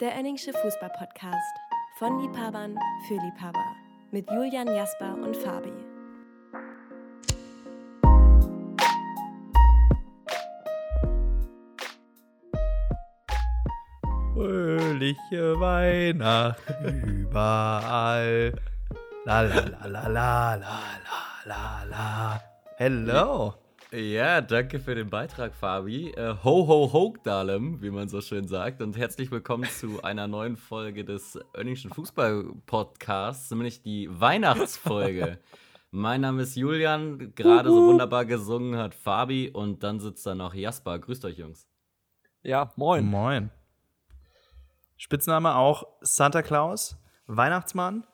Der Enningsche Fußball-Podcast. Von Liebhabern für Liebhaber. Mit Julian Jasper und Fabi. Fröhliche Weihnachten überall. La la la la la la la la la. Hello. Ja, danke für den Beitrag, Fabi. Äh, ho, ho, ho, Dalem, wie man so schön sagt. Und herzlich willkommen zu einer neuen Folge des Önningschen Fußball-Podcasts, nämlich die Weihnachtsfolge. mein Name ist Julian, gerade so wunderbar gesungen hat Fabi und dann sitzt da noch Jasper. Grüßt euch, Jungs. Ja, moin. Moin. Spitzname auch Santa Claus, Weihnachtsmann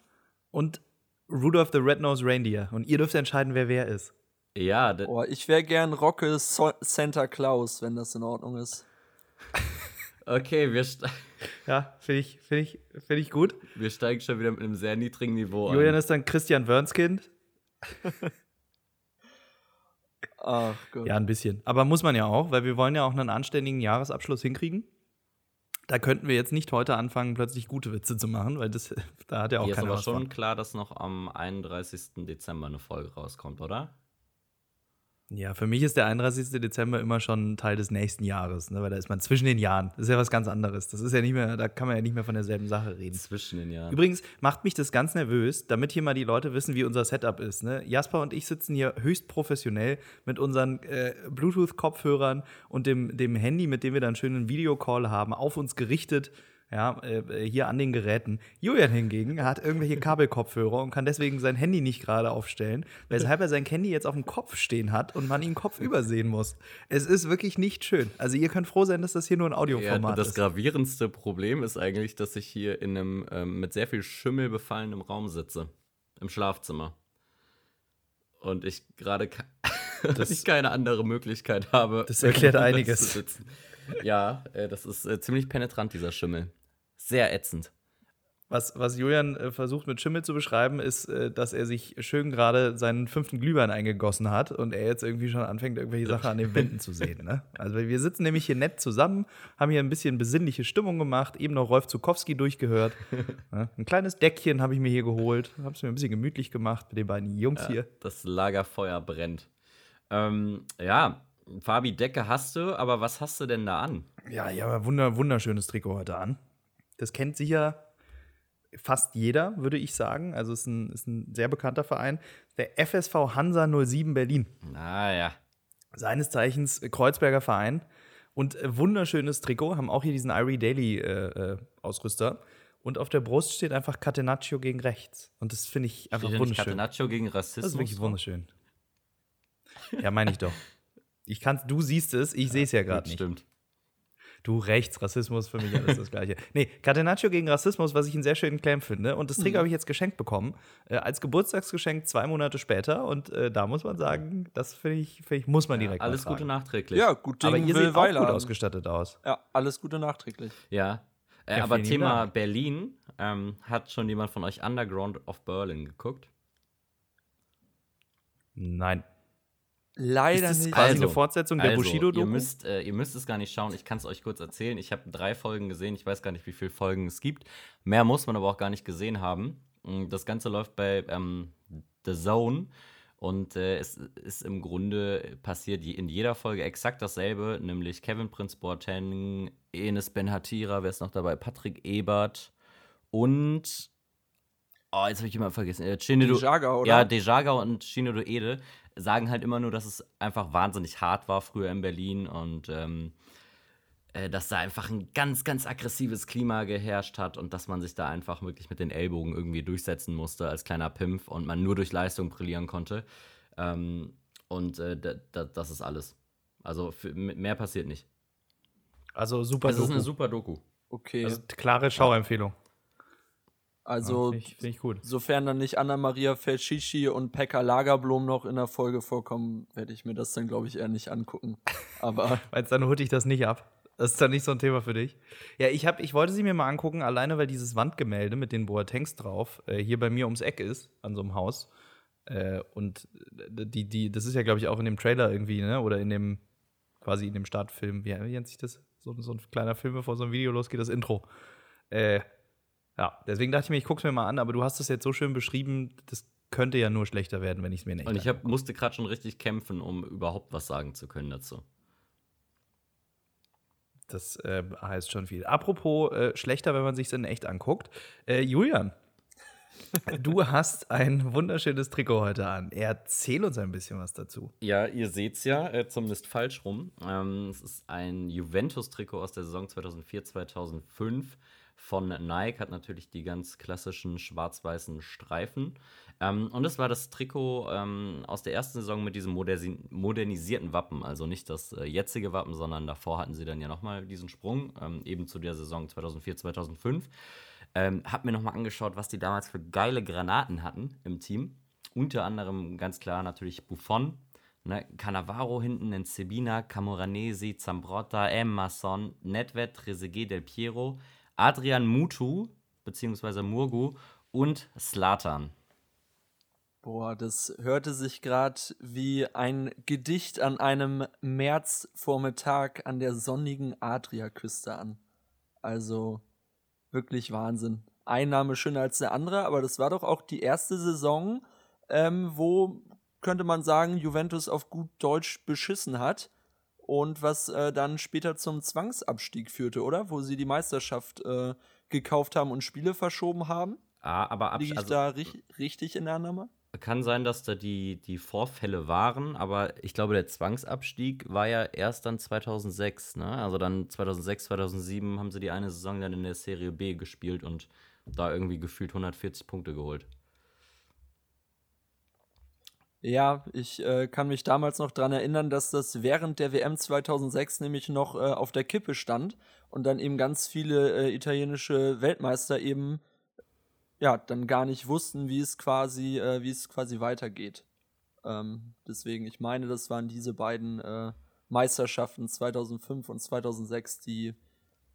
und Rudolph the Red-Nosed Reindeer. Und ihr dürft entscheiden, wer wer ist. Ja, Oh, ich wäre gern Rocke so Santa Claus, wenn das in Ordnung ist. okay, wir, Ja, finde ich, find ich, find ich gut. wir steigen schon wieder mit einem sehr niedrigen Niveau Julian ein. ist dann Christian Wörnskind. Ach Gott. Ja, ein bisschen. Aber muss man ja auch, weil wir wollen ja auch einen anständigen Jahresabschluss hinkriegen. Da könnten wir jetzt nicht heute anfangen, plötzlich gute Witze zu machen, weil das, da hat ja auch Hier ist keiner aber was schon von. klar, dass noch am 31. Dezember eine Folge rauskommt, oder? Ja, für mich ist der 31. Dezember immer schon Teil des nächsten Jahres, ne? weil da ist man zwischen den Jahren. Das ist ja was ganz anderes. Das ist ja nicht mehr, da kann man ja nicht mehr von derselben Sache reden. Zwischen den Jahren. Übrigens macht mich das ganz nervös, damit hier mal die Leute wissen, wie unser Setup ist. Ne? Jasper und ich sitzen hier höchst professionell mit unseren äh, Bluetooth-Kopfhörern und dem, dem Handy, mit dem wir dann schön einen Videocall haben, auf uns gerichtet. Ja, äh, hier an den Geräten. Julian hingegen hat irgendwelche Kabelkopfhörer und kann deswegen sein Handy nicht gerade aufstellen, weshalb er sein Handy jetzt auf dem Kopf stehen hat und man ihn Kopf übersehen muss. Es ist wirklich nicht schön. Also ihr könnt froh sein, dass das hier nur ein Ja, Audioformat das ist. gravierendste Problem ist eigentlich, dass ich hier in einem ähm, mit sehr viel Schimmel befallenem Raum sitze. Im Schlafzimmer. Und ich gerade ke- Das- ich keine andere Möglichkeit habe. Das erklärt einiges. zu sitzen. Ja, äh, das ist äh, ziemlich penetrant, dieser Schimmel. Sehr ätzend. Was, was Julian äh, versucht mit Schimmel zu beschreiben, ist, äh, dass er sich schön gerade seinen fünften Glühwein eingegossen hat und er jetzt irgendwie schon anfängt, irgendwelche Sachen an den Wänden zu sehen. Ne? Also wir sitzen nämlich hier nett zusammen, haben hier ein bisschen besinnliche Stimmung gemacht, eben noch Rolf Zukowski durchgehört. ne? Ein kleines Deckchen habe ich mir hier geholt, habe es mir ein bisschen gemütlich gemacht mit den beiden Jungs hier. Das Lagerfeuer brennt. Ähm, ja, Fabi, Decke hast du, aber was hast du denn da an? Ja, ja, aber wunder, wunderschönes Trikot heute an. Das kennt sicher fast jeder, würde ich sagen. Also es ist ein, ist ein sehr bekannter Verein. Der FSV Hansa 07 Berlin. Naja. seines Zeichens Kreuzberger Verein. Und wunderschönes Trikot, haben auch hier diesen Irie Daily äh, äh, Ausrüster. Und auf der Brust steht einfach Catenaccio gegen rechts. Und das finde ich einfach Steht ja wunderschön. Catenaccio gegen Rassismus. Das ist wirklich wunderschön. Ja, meine ich doch. Ich kann's, du siehst es, ich sehe es ja gerade nicht. Stimmt. Du rechts, Rassismus, für mich alles das Gleiche. Nee, Catenaccio gegen Rassismus, was ich einen sehr schönen Claim finde. Und das Trikot habe ich jetzt geschenkt bekommen. Äh, als Geburtstagsgeschenk zwei Monate später. Und äh, da muss man sagen, das finde ich, find ich, muss man direkt mal Alles. Gute nachträglich. Ja, gut Ding Aber ihr seht auch gut ausgestattet aus. Ja, alles Gute nachträglich. Ja. Äh, Ja, aber Thema Dank. Berlin, ähm, hat schon jemand von euch Underground of Berlin geguckt? Nein. Leider ist nicht. quasi Also, eine Fortsetzung der Also, Bushido-Doku? ihr müsst, äh, ihr müsst es gar nicht schauen. Ich kann es euch kurz erzählen. Ich habe drei Folgen gesehen. Ich weiß gar nicht, wie viele Folgen es gibt. Mehr muss man aber auch gar nicht gesehen haben. Mm, Das Ganze läuft bei ähm, The Zone. Und äh, es ist im Grunde passiert in jeder Folge exakt dasselbe, nämlich Kevin Prince Boateng, Enes Ben Hatira, wer ist noch dabei? Patrick Ebert und Oh, jetzt habe ich immer vergessen. Äh, Chinedu, Dejaga, oder? Ja, Dejaga und Shinodo Ede sagen halt immer nur, dass es einfach wahnsinnig hart war früher in Berlin und ähm, äh, dass da einfach ein ganz, ganz aggressives Klima geherrscht hat und dass man sich da einfach wirklich mit den Ellbogen irgendwie durchsetzen musste als kleiner Pimpf und man nur durch Leistung brillieren konnte. Ähm, und äh, da, da, das ist alles. Also für, mehr passiert nicht. Also super Es ist Doku. eine super Doku. Okay. also klare Schauempfehlung. Also, Finde ich, find ich sofern dann nicht Anna-Maria Felschischi und Pekka Lagerblom noch in der Folge vorkommen, werde ich mir das dann, glaube ich, eher nicht angucken. Aber Weil dann holte ich das nicht ab. Das ist dann nicht so ein Thema für dich. Ja, ich, hab, ich wollte sie mir mal angucken, alleine weil dieses Wandgemälde mit den Boatengs drauf äh, hier bei mir ums Eck ist, an so einem Haus. Äh, und die, die, das ist ja, glaube ich, auch in dem Trailer irgendwie, ne? Oder in dem, quasi in dem Startfilm, wie, wie nennt sich das? So, so ein kleiner Film, bevor so ein Video losgeht, das Intro. Äh, ja, deswegen dachte ich mir, ich gucke es mir mal an, aber du hast es jetzt so schön beschrieben, das könnte ja nur schlechter werden, wenn ich es mir nicht Und ich hab, musste gerade schon richtig kämpfen, um überhaupt was sagen zu können dazu. Das äh, heißt schon viel. Apropos äh, schlechter, wenn man sich in echt anguckt. Äh, Julian, du hast ein wunderschönes Trikot heute an. Erzähl uns ein bisschen was dazu. Ja, ihr seht's ja, äh, zumindest falsch rum. Ähm, es ist ein Juventus-Trikot aus der Saison 2004, 2005 von Nike, hat natürlich die ganz klassischen schwarz-weißen Streifen. Ähm, und es war das Trikot ähm, aus der ersten Saison mit diesem modernisierten Wappen. Also nicht das äh, jetzige Wappen, sondern davor hatten sie dann ja nochmal diesen Sprung, ähm, eben zu der Saison 2004, 2005. Ähm, hab mir nochmal angeschaut, was die damals für geile Granaten hatten im Team. Unter anderem ganz klar natürlich Buffon, ne, Cannavaro hinten in Sebina, Camoranesi, Zambrotta, Emerson, Nedved, Trezeguet, Del Piero, Adrian Mutu, beziehungsweise Murgu und Slatan. Boah, das hörte sich gerade wie ein Gedicht an einem Märzvormittag an der sonnigen Adriaküste an. Also wirklich Wahnsinn. Ein Name schöner als der andere, aber das war doch auch die erste Saison, ähm, wo, könnte man sagen, Juventus auf gut Deutsch beschissen hat. Und was äh, dann später zum Zwangsabstieg führte, oder? Wo sie die Meisterschaft äh, gekauft haben und Spiele verschoben haben. Ah, aber Abs- Liege ich also, da ri richtig in der Annahme? Kann sein, dass da die, die Vorfälle waren, aber ich glaube, der Zwangsabstieg war ja erst dann 2006, ne? Also dann 2006, 2007 haben sie die eine Saison dann in der Serie B gespielt und da irgendwie gefühlt 140 Punkte geholt. Ja, ich äh, kann mich damals noch dran erinnern, dass das während der WM 2006 nämlich noch äh, auf der Kippe stand und dann eben ganz viele äh, italienische Weltmeister eben ja dann gar nicht wussten, wie es quasi äh, wie es quasi weitergeht. Ähm, deswegen, ich meine, das waren diese beiden äh, Meisterschaften 2005 und 2006, die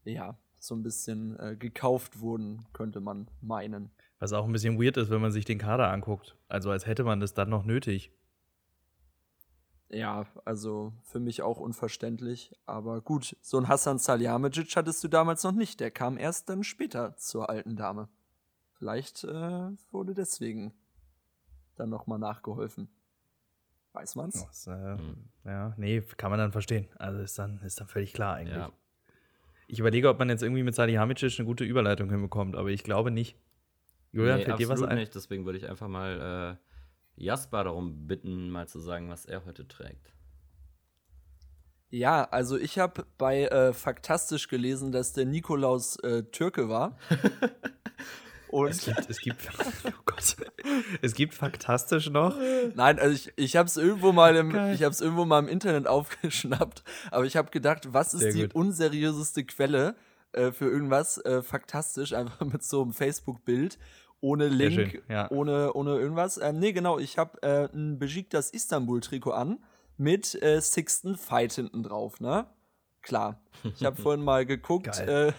ja so ein bisschen äh, gekauft wurden, könnte man meinen. Was auch ein bisschen weird ist, wenn man sich den Kader anguckt. Also als hätte man das dann noch nötig. Ja, also für mich auch unverständlich. Aber gut, so ein Hassan Salihamidzic hattest du damals noch nicht. Der kam erst dann später zur alten Dame. Vielleicht äh, wurde deswegen dann nochmal nachgeholfen. Weiß man's? Das, äh, Ja, nee, kann man dann verstehen. Also ist dann, ist dann völlig klar eigentlich. Ja. Ich überlege, ob man jetzt irgendwie mit Salihamidzic eine gute Überleitung hinbekommt, aber ich glaube nicht. Julian, Nee, fällt dir was absolut ein? nicht, deswegen würde ich einfach mal äh, Jasper darum bitten, mal zu sagen, was er heute trägt. Ja, also ich habe bei äh, Faktastisch gelesen, dass der Nikolaus äh, Türke war. Es Und gibt, es gibt, oh Gott, es gibt faktastisch noch. nein, also ich, ich habe es irgendwo mal im Geil. ich habe es irgendwo mal im Internet aufgeschnappt, aber ich habe gedacht, was ist Sehr die gut. unseriöseste Quelle äh, für irgendwas äh, faktastisch einfach mit so einem Facebook Bild ohne Link, schön, ja. ohne ohne irgendwas. Ähm, nee, genau, ich habe äh, ein Besiktas Istanbul Trikot an mit äh, Sixten Fight hinten drauf, ne? Klar. Ich habe vorhin mal geguckt, Geil.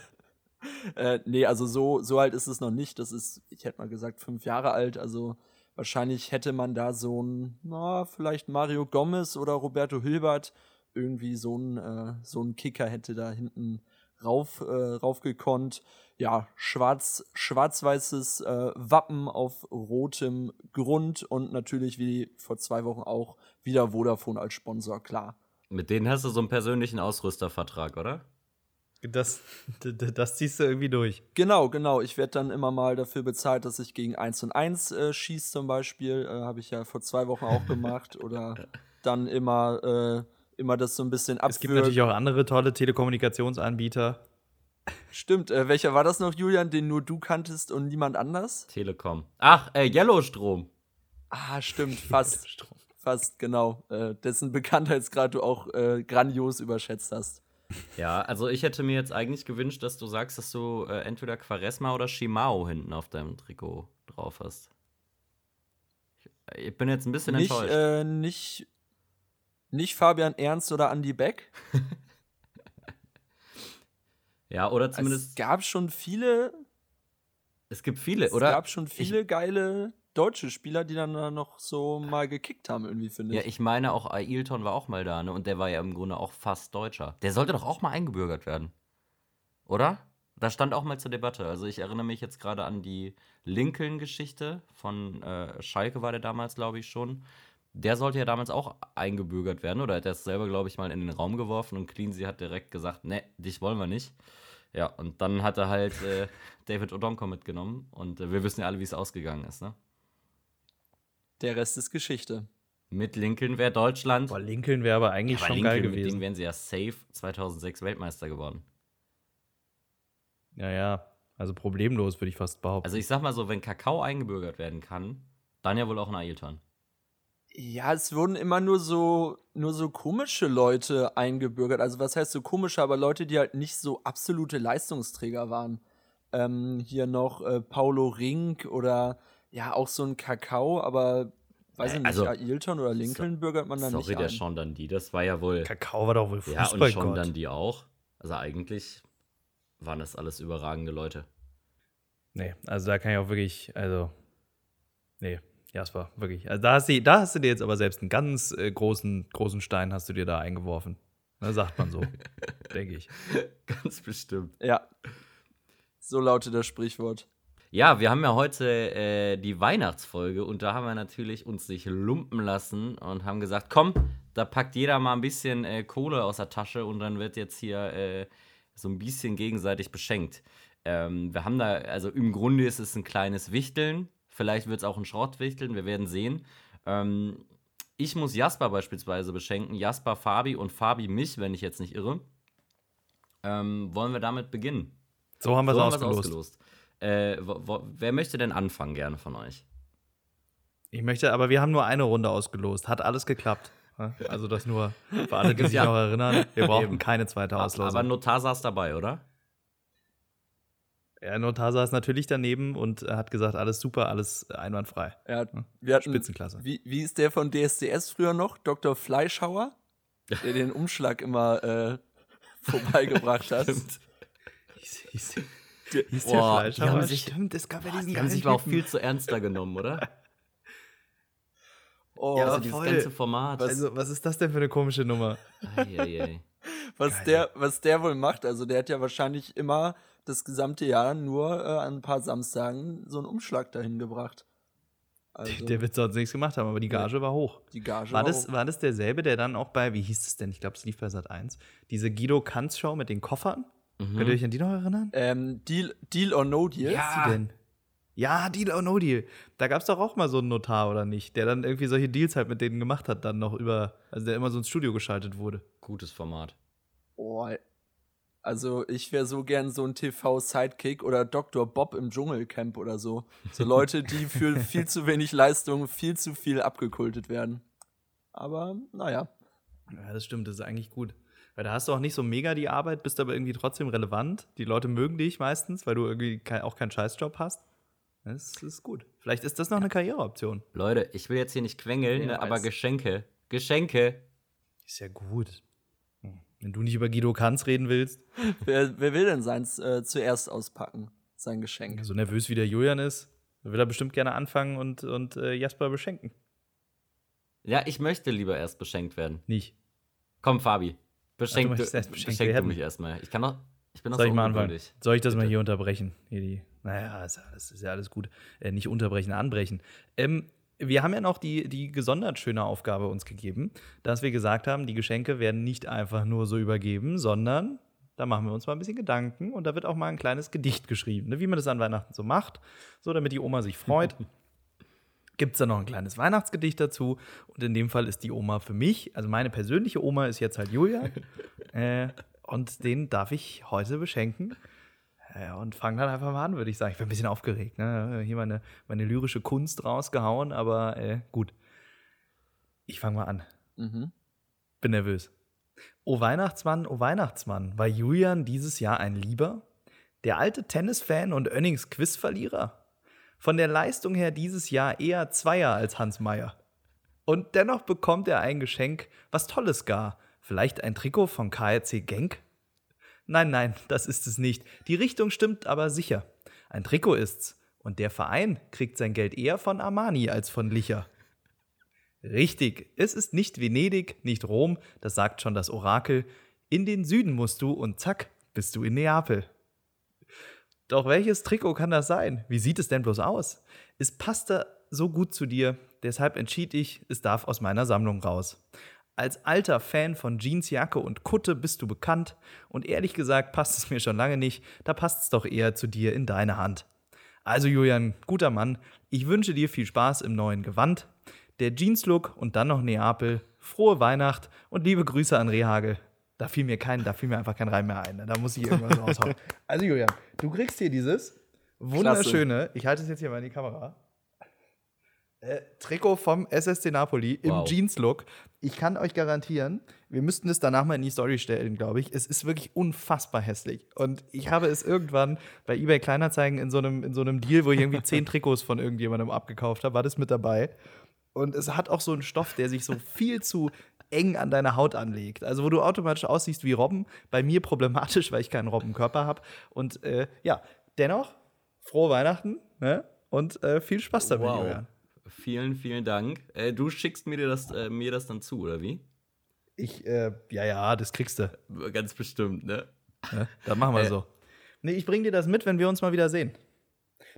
äh, äh, nee, also so, so alt ist es noch nicht. Das ist, ich hätte mal gesagt, fünf Jahre alt. Also wahrscheinlich hätte man da so ein, na, vielleicht Mario Gomez oder Roberto Hilbert, irgendwie so ein, äh, so ein Kicker hätte da hinten rauf, äh, raufgekonnt. Ja, schwarz, schwarz-weißes äh, Wappen auf rotem Grund und natürlich wie vor zwei Wochen auch wieder Vodafone als Sponsor, klar. Mit denen hast du so einen persönlichen Ausrüstervertrag, oder? Das, das ziehst du irgendwie durch. Genau, genau. Ich werde dann immer mal dafür bezahlt, dass ich gegen 1 und 1 äh, schieße zum Beispiel. Äh, Habe ich ja vor zwei Wochen auch gemacht. Oder dann immer, äh, immer das so ein bisschen abführen. Es gibt natürlich auch andere tolle Telekommunikationsanbieter. Stimmt. Äh, welcher war das noch, Julian, den nur du kanntest und niemand anders? Telekom. Ach, äh, Yellowstrom. Ah, stimmt. Fast. fast, genau. Äh, dessen Bekanntheitsgrad du auch äh, grandios überschätzt hast. Ja, also ich hätte mir jetzt eigentlich gewünscht, dass du sagst, dass du äh, entweder Quaresma oder Shimao hinten auf deinem Trikot drauf hast. Ich, ich bin jetzt ein bisschen Nicht, enttäuscht. äh, nicht, nicht Fabian Ernst oder Andy Beck. ja, oder Es zumindest. gab schon viele Es gibt viele, Es oder? gab schon viele geile deutsche Spieler, die dann da noch so mal gekickt haben, irgendwie, finde ich. Ja, ich meine auch Ailton war auch mal da, ne? Und der war ja im Grunde auch fast Deutscher. Der sollte doch auch mal eingebürgert werden. Oder? Das stand auch mal zur Debatte. Also ich erinnere mich jetzt gerade an die Lincoln-Geschichte von äh, Schalke war der damals, glaube ich, schon. Der sollte ja damals auch eingebürgert werden oder hat er es selber, glaube ich, mal in den Raum geworfen und Cleansey hat direkt gesagt, ne, dich wollen wir nicht. Ja, und dann hat er halt äh, David Odonko mitgenommen und äh, wir wissen ja alle, wie es ausgegangen ist, ne? Der Rest ist Geschichte. Mit Lincoln wäre Deutschland. Boah, Lincoln wäre aber eigentlich Ja, aber schon Lincoln, geil Mit denen gewesen. wären sie ja safe 2006 Weltmeister geworden. Ja, ja. Also problemlos, würde ich fast behaupten. Also ich sag mal so, wenn Kakao eingebürgert werden kann, dann ja wohl auch ein Ailton. Ja, es wurden immer nur so, nur so komische Leute eingebürgert. Also was heißt so komische, aber Leute, die halt nicht so absolute Leistungsträger waren. Ähm, hier noch äh, Paulo Rink oder ja, auch so ein Kakao, aber weiß Äh, ich nicht, also- Ailton oder Lincoln bürgert man dann Sorry, nicht der ein. Sean Dundee, das war ja wohl. Kakao war doch wohl Ja, und. Sean Dundee auch. Also eigentlich waren das alles überragende Leute. Nee, also da kann ich auch wirklich, also, nee, Jasper, wirklich. Also da hast du, da hast du dir jetzt aber selbst einen ganz äh, großen, großen Stein hast du dir da eingeworfen. Ne, sagt man so, denke ich. Ganz bestimmt. Ja. So lautet das Sprichwort. Ja, wir haben ja heute äh, die Weihnachtsfolge und da haben wir natürlich uns nicht lumpen lassen und haben gesagt, komm, da packt jeder mal ein bisschen äh, Kohle aus der Tasche und dann wird jetzt hier äh, so ein bisschen gegenseitig beschenkt. Ähm, wir haben da, also im Grunde ist es ein kleines Wichteln, vielleicht wird es auch ein Schrottwichteln, wir werden sehen. Ähm, ich muss Jasper beispielsweise beschenken, Jasper Fabi und Fabi mich, wenn ich jetzt nicht irre. Ähm, wollen wir damit beginnen? So haben wir es So haben wir's ausgelost. Äh, wo, wo, wer möchte denn anfangen gerne von euch? Ich möchte, aber wir haben nur eine Runde ausgelost. Hat alles geklappt. Also das nur für alle, die sich Ja. noch erinnern. Wir brauchen Eben. keine zweite Aber Auslosung. Notar saß dabei, oder? Ja, Notar saß natürlich daneben und er hat gesagt, alles super, alles einwandfrei. Ja, wir hatten, Spitzenklasse. Wie, wie ist der von DSDS früher noch? Dr. Fleischhauer? Der den Umschlag immer äh, vorbeigebracht hat. Stimmt. Hieß, hieß, Der- hieß Boah, der die Fleischhauer? haben sich- Stimmt, es gab ja diesen Die haben sich aber auch viel zu ernster genommen, oder? Oh, Ja, also aber dieses voll. ganze Format. Also, was ist das denn für eine komische Nummer? Eieiei. was, geil. der, was der wohl macht, also der hat ja wahrscheinlich immer das gesamte Jahr nur äh, an ein paar Samstagen so einen Umschlag dahin gebracht. Also, Der wird sonst nichts gemacht haben, aber die Gage war hoch. die Gage War das, hoch. war das derselbe, der dann auch bei, wie hieß es denn? Ich glaube, es lief bei Sat 1. Diese Guido Kanz Show mit den Koffern. Mhm. Könnt ihr euch an die noch erinnern? ähm, Deal, Deal or No Deal? Was ist die denn? Ja, Deal or No Deal. Da gab es doch auch mal so einen Notar, oder nicht? Der dann irgendwie solche Deals halt mit denen gemacht hat, dann noch über, also der immer so ins Studio geschaltet wurde. Gutes Format. Oh, also ich wäre so gern so ein TV-Sidekick oder Dr. Bob im Dschungelcamp oder so. So Leute, die für viel zu wenig Leistung viel zu viel abgekultet werden. Aber naja. Ja, das stimmt, das ist eigentlich gut. Weil da hast du auch nicht so mega die Arbeit, bist aber irgendwie trotzdem relevant. Die Leute mögen dich meistens, weil du irgendwie kein, auch keinen Scheißjob hast. Das ist gut. Vielleicht ist das noch eine Karriereoption. Leute, ich will jetzt hier nicht quengeln, ne, aber. Geschenke. Geschenke. Ist ja gut. Wenn du nicht über Guido Kanz reden willst, Wer, wer will denn seins äh, zuerst auspacken? Sein Geschenk. so nervös wie der Julian ist, will er bestimmt gerne anfangen und, und äh, Jasper beschenken. Ja, ich möchte lieber erst beschenkt werden. Nicht. Komm, Fabi. Beschenk, Ach, du du, möchtest erst beschenkt beschenk du mich erstmal. Ich kann noch. Ich bin noch Soll so ich mal anfangen? Soll ich das mal Bitte. hier unterbrechen? Hier die, naja, alles, ist ja alles gut. Äh, nicht unterbrechen, anbrechen. Ähm, wir haben ja noch die, die gesondert schöne Aufgabe uns gegeben, dass wir gesagt haben, die Geschenke werden nicht einfach nur so übergeben, sondern da machen wir uns mal ein bisschen Gedanken und da wird auch mal ein kleines Gedicht geschrieben, ne, wie man das an Weihnachten so macht, so damit die Oma sich freut. Gibt es da noch ein kleines Weihnachtsgedicht dazu? Und in dem Fall ist die Oma für mich, also meine persönliche Oma ist jetzt halt Julia. äh, und den darf ich heute beschenken. Ja, und fang dann einfach mal an, würde ich sagen. Ich bin ein bisschen aufgeregt. Ne? Hier meine, meine lyrische Kunst rausgehauen, aber äh, gut. Ich fange mal an. Mhm. Bin nervös. O Weihnachtsmann, o Weihnachtsmann, war Julian dieses Jahr ein Lieber? Der alte Tennisfan und Önnings Quizverlierer? Von der Leistung her dieses Jahr eher Zweier als Hans Meyer. Und dennoch bekommt er ein Geschenk, was Tolles gar. Vielleicht ein Trikot von KRC Genk? Nein, nein, das ist es nicht. Die Richtung stimmt aber sicher. Ein Trikot ist's. Und der Verein kriegt sein Geld eher von Armani als von Licher. Richtig, es ist nicht Venedig, nicht Rom, das sagt schon das Orakel. In den Süden musst du und zack, bist du in Neapel. Doch welches Trikot kann das sein? Wie sieht es denn bloß aus? Es passte so gut zu dir, deshalb entschied ich, es darf aus meiner Sammlung raus. Als alter Fan von Jeansjacke und Kutte bist du bekannt und ehrlich gesagt passt es mir schon lange nicht, da passt es doch eher zu dir in deine Hand. Also Julian, guter Mann, ich wünsche dir viel Spaß im neuen Gewand, der Jeans-Look und dann noch Neapel, frohe Weihnacht und liebe Grüße an Rehagel. Da fiel mir kein, da fiel mir einfach kein Reim mehr ein. ne? Da muss ich irgendwas raushauen. Also Julian, du kriegst hier dieses wunderschöne, ich halte es jetzt hier mal in die Kamera. Äh, Trikot vom SSC Napoli im Wow. Jeans-Look. Ich kann euch garantieren, wir müssten es danach mal in die Story stellen, glaube ich. Es ist wirklich unfassbar hässlich. Und ich habe es irgendwann bei eBay Kleinanzeigen in so einem, in so einem Deal, wo ich irgendwie zehn Trikots von irgendjemandem abgekauft habe, war das mit dabei. Und es hat auch so einen Stoff, der sich so viel zu eng an deine Haut anlegt. Also, wo du automatisch aussiehst wie Robben. Bei mir problematisch, weil ich keinen Robbenkörper habe. Und äh, ja, dennoch, frohe Weihnachten ne? und äh, viel Spaß damit, Wow. Julian. Vielen, vielen Dank. Äh, du schickst mir das, äh, mir das dann zu, oder wie? Ich, äh, ja, ja, das kriegst du. Ganz bestimmt, ne? Ne? Dann machen wir Äh. so. Nee, ich bring dir das mit, wenn wir uns mal wieder sehen.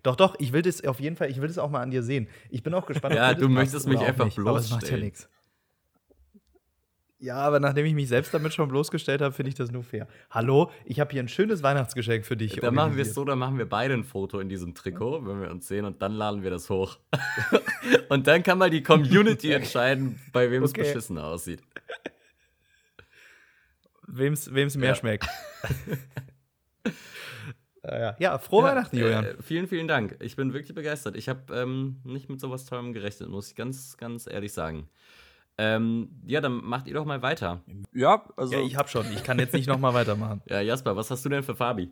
Doch, doch, ich will das auf jeden Fall, ich will das auch mal an dir sehen. Ich bin auch gespannt, Ja, das du möchtest mich einfach nicht, aber es macht ja bloßstellen. nichts. Ja, aber nachdem ich mich selbst damit schon bloßgestellt habe, finde ich das nur fair. Hallo, ich habe hier ein schönes Weihnachtsgeschenk für dich. Dann machen wir es so, dann machen wir beide ein Foto in diesem Trikot, wenn wir uns sehen, und dann laden wir das hoch. und dann kann mal die Community entscheiden, bei wem es Okay. beschissen aussieht. Wem's, wem's mehr Ja. schmeckt. Äh, ja. ja, frohe Weihnachten, Julian. Äh, vielen, vielen Dank. Ich bin wirklich begeistert. Ich habe ähm, nicht mit sowas Tollem gerechnet, muss ich ganz, ganz ehrlich sagen. Ähm, ja, dann macht ihr doch mal weiter. Ja, also ja, ich habe schon. Ich kann jetzt nicht noch mal weitermachen. Ja, Jasper, was hast du denn für Fabi?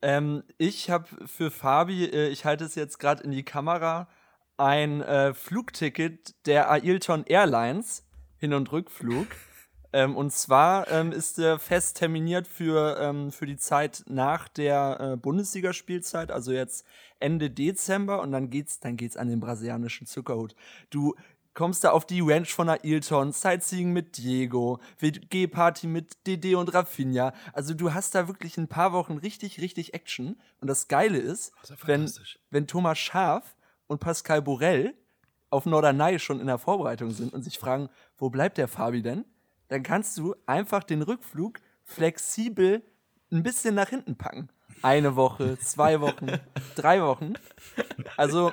Ähm, ich habe für Fabi, äh, ich halte es jetzt gerade in die Kamera, ein äh, Flugticket der Ailton Airlines, Hin- und Rückflug. ähm, und zwar ähm, ist er fest terminiert für, ähm, für die Zeit nach der äh, Bundesligaspielzeit, also jetzt Ende Dezember und dann geht's, dann geht's an den brasilianischen Zuckerhut. Du kommst da auf die Ranch von Ailton, Sightseeing mit Diego, WG-Party mit Dede und Rafinha. Also du hast da wirklich ein paar Wochen richtig, richtig Action. Und das Geile ist, ist ja wenn, wenn Thomas Schaf und Pascal Borel auf Norderney schon in der Vorbereitung sind und sich fragen, wo bleibt der Fabi denn? Dann kannst du einfach den Rückflug flexibel ein bisschen nach hinten packen. Eine Woche, zwei Wochen, drei Wochen. Also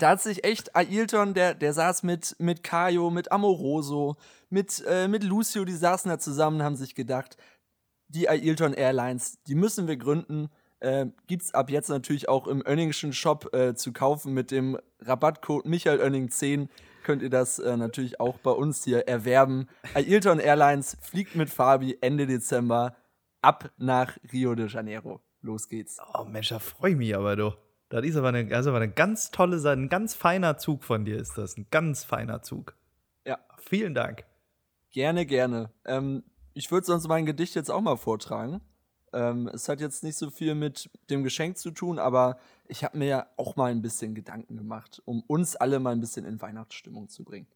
da hat sich echt Ailton, der, der saß mit, mit Kayo, mit Amoroso, mit, äh, mit Lucio, die saßen da zusammen, haben sich gedacht, die Ailton Airlines, die müssen wir gründen. Äh, gibt's ab jetzt natürlich auch im Önningschen Shop äh, zu kaufen mit dem Rabattcode Michael Önning 10 könnt ihr das äh, natürlich auch bei uns hier erwerben. Ailton Airlines fliegt mit Fabi Ende Dezember ab nach Rio de Janeiro. Los geht's. Oh Mensch, da freue ich mich aber doch. Das ist aber eine, aber eine ganz tolle Sache. Ein ganz feiner Zug von dir ist das. Ein ganz feiner Zug. Ja. Vielen Dank. Gerne, gerne. Ähm, ich würde sonst mein Gedicht jetzt auch mal vortragen. Ähm, es hat jetzt nicht so viel mit dem Geschenk zu tun, aber ich habe mir ja auch mal ein bisschen Gedanken gemacht, um uns alle mal ein bisschen in Weihnachtsstimmung zu bringen.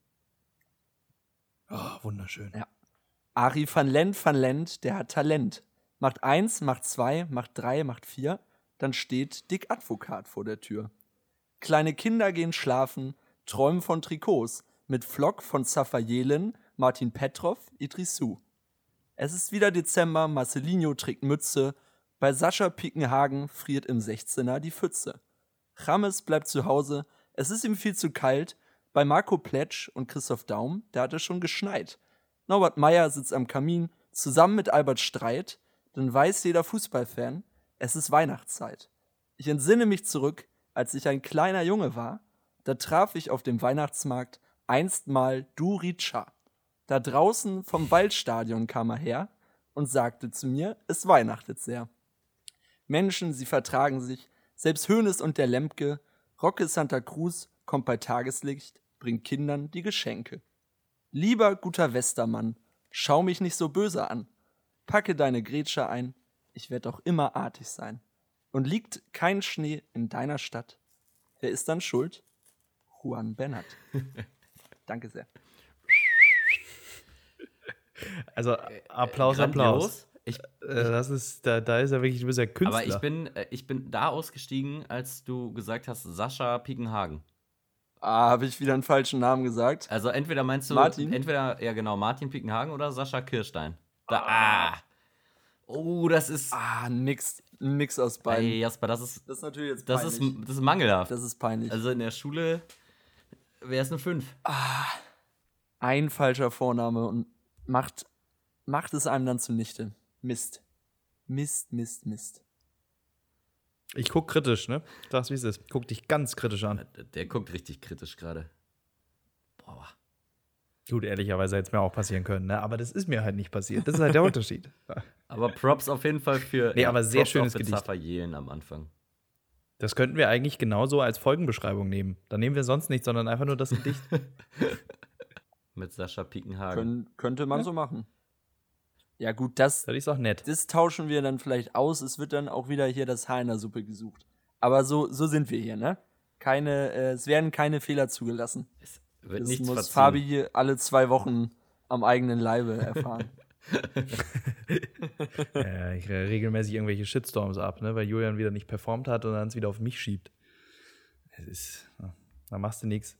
Oh, wunderschön. Ja. Ari van Lent van Lent, der hat Talent. Macht eins, macht zwei, macht drei, macht vier, dann steht Dick Advokat vor der Tür. Kleine Kinder gehen schlafen, träumen von Trikots, mit Flock von Zafayelen, Martin Petrov, Idrissou. Es ist wieder Dezember, Marcelinho trägt Mütze, bei Sascha Pickenhagen friert im 16er die Pfütze. Chames bleibt zu Hause, es ist ihm viel zu kalt, bei Marco Pletsch und Christoph Daum, da hat es schon geschneit. Norbert Meyer sitzt am Kamin, zusammen mit Albert Streit, dann weiß jeder Fußballfan, es ist Weihnachtszeit. Ich entsinne mich zurück, als ich ein kleiner Junge war, da traf ich auf dem Weihnachtsmarkt einstmal Duricha. Da draußen vom Waldstadion kam er her und sagte zu mir, es weihnachtet sehr. Menschen, sie vertragen sich, selbst Hönes und der Lemke, Rocke Santa Cruz kommt bei Tageslicht, bringt Kindern die Geschenke. Lieber guter Westermann, schau mich nicht so böse an. Packe deine Grätsche ein, ich werd auch immer artig sein. Und liegt kein Schnee in deiner Stadt, wer ist dann schuld? Juan Bernat. Danke sehr. Also Applaus, Grandios. Applaus. Ich, äh, das ist, da, da ist er wirklich, du bist ja Künstler. aber ich bin, äh, ich bin da ausgestiegen, als du gesagt hast, Sascha Piekenhagen. Ah, habe ich wieder einen falschen Namen gesagt? Also entweder meinst du, Martin? entweder, ja genau, Martin Piekenhagen oder Sascha Kirstein. Da, ah. Oh, das ist, Ah, ein Mix, ein Mix aus beiden. ey, Jasper, das ist, Das ist natürlich jetzt das ist, peinlich. das ist mangelhaft. das ist peinlich. Also in der Schule wäre es eine 5. ein falscher Vorname und macht, macht es einem dann zunichte. Mist. Mist, Mist, Mist. Ich guck kritisch, ne? Das wie es ist. Guck dich ganz kritisch an. Der, der guckt richtig kritisch gerade. Boah. Gut, ehrlicherweise hätte es mir auch passieren können, ne? Aber das ist mir halt nicht passiert. Das ist halt der Unterschied. Aber Props auf jeden Fall für. Nee, aber sehr Props schönes Gedicht. Jelen am Anfang. Das könnten wir eigentlich genauso als Folgenbeschreibung nehmen. Da nehmen wir sonst nichts, sondern einfach nur das Gedicht. Mit Sascha Piekenhagen. Kön könnte man so machen. Ja, gut, das, Das ist auch nett. das tauschen wir dann vielleicht aus. Es wird dann auch wieder hier das Haar in der Suppe gesucht. Aber so, so sind wir hier, ne? Keine, äh, es werden keine Fehler zugelassen. Es wird Das nichts muss verziehen. Fabi alle zwei Wochen am eigenen Leibe erfahren. Ja, ich äh, regelmäßig irgendwelche Shitstorms ab, ne? Weil Julian wieder nicht performt hat und dann es wieder auf mich schiebt. Es ist. Da machst du nichts.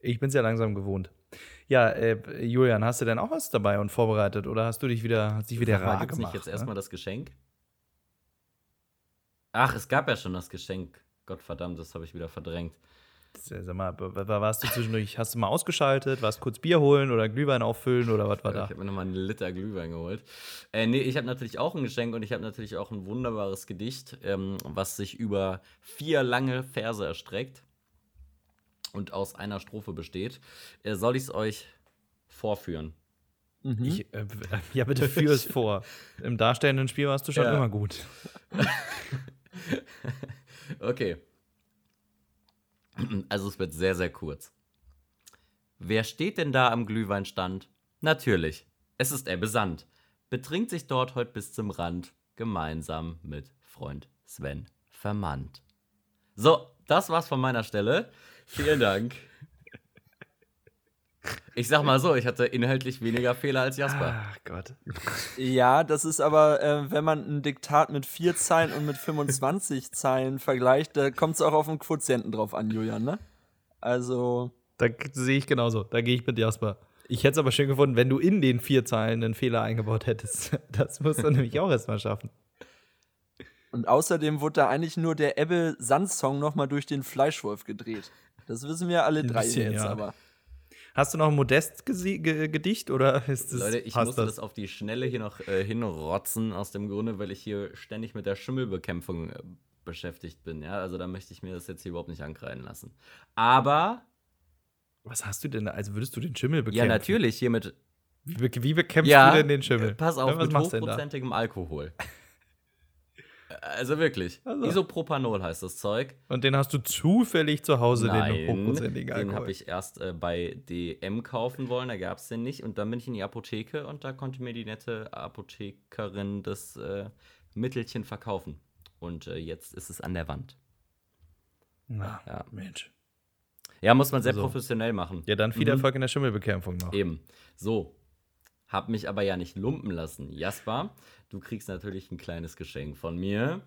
Ich bin's ja langsam gewohnt. Ja, äh, Julian, hast du denn auch was dabei und vorbereitet oder hast du dich wieder, hast dich wieder mal, rar gemacht? nicht jetzt ne? erstmal das Geschenk? Ach, es gab ja schon das Geschenk. Gottverdammt, das habe ich wieder verdrängt. Sag mal, wa- wa- warst du zwischendurch, hast du mal ausgeschaltet, warst kurz Bier holen oder Glühwein auffüllen oder was war Ich da? habe mir nochmal einen Liter Glühwein geholt. Äh, nee, ich habe natürlich auch ein Geschenk und ich habe natürlich auch ein wunderbares Gedicht, ähm, was sich über vier lange Verse erstreckt und aus einer Strophe besteht. Äh, soll ich es euch vorführen? Mhm. Ich, äh, ja, bitte führ es vor. Im darstellenden Spiel warst du schon Ja. immer gut. Okay. Also es wird sehr, sehr kurz. Wer steht denn da am Glühweinstand? Natürlich, es ist Ebbe Sand. Betrinkt sich dort heute bis zum Rand, gemeinsam mit Freund Sven Vermandt. So, das war's von meiner Stelle. Vielen Dank. Ich sag mal so, ich hatte inhaltlich weniger Fehler als Jasper. Ach Gott. Ja, das ist aber, äh, wenn man ein Diktat mit vier Zeilen und mit 25 Zeilen vergleicht, da kommt es auch auf den Quotienten drauf an, Julian, ne? Also, Da sehe ich genauso. Da gehe ich mit Jasper. Ich hätte es aber schön gefunden, wenn du in den vier Zeilen einen Fehler eingebaut hättest. Das musst du nämlich auch erstmal schaffen. und außerdem wurde da eigentlich nur der Ebbe-Sand-Song nochmal durch den Fleischwolf gedreht. Das wissen wir alle drei bisschen, jetzt ja. aber. Hast du noch ein Modest-Gedicht oder ist das, Leute, ich musste das? auf die Schnelle hier noch äh, hinrotzen, aus dem Grunde, weil ich hier ständig mit der Schimmelbekämpfung äh, beschäftigt bin. Ja, also da möchte ich mir das jetzt hier überhaupt nicht ankreiden lassen. Aber, Was hast du denn da? Also würdest du den Schimmel bekämpfen? ja, natürlich, hier mit, Wie, be- wie bekämpfst ja, du denn den Schimmel? äh, pass auf, Ja, mit hochprozentigem Alkohol. Also wirklich. Also. Isopropanol heißt das Zeug. Und den hast du zufällig zu Hause, den Nein, hochprozentigen den Alkohol. habe ich erst äh, bei DM kaufen wollen, da gab es den nicht. Und dann bin ich in die Apotheke und da konnte mir die nette Apothekerin das äh, Mittelchen verkaufen. Und äh, jetzt ist es an der Wand. Na, Ja. Mensch. Ja, muss man sehr Also. professionell machen. Ja, dann viel Mhm. Erfolg in der Schimmelbekämpfung noch. Eben. So. Hab mich aber ja nicht lumpen lassen. Jasper, du kriegst natürlich ein kleines Geschenk von mir.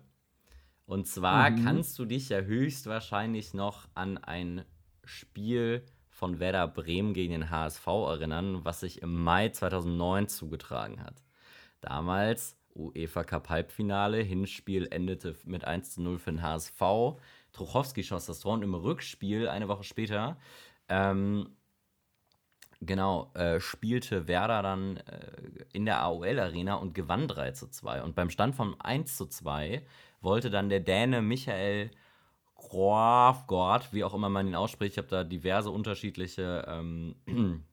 Und zwar Mhm. kannst du dich ja höchstwahrscheinlich noch an ein Spiel von Werder Bremen gegen den HSV erinnern, was sich im Mai 2009 zugetragen hat. Damals UEFA Cup Halbfinale, Hinspiel endete mit 1 zu 0 für den HSV. Truchowski schoss das Tor und im Rückspiel, eine Woche später, ähm, Genau, äh, spielte Werder dann äh, in der AOL-Arena und gewann 3 zu 2. Und beim Stand von 1 zu 2 wollte dann der Däne Michael Grafgård, wie auch immer man ihn ausspricht, ich habe da diverse unterschiedliche ähm,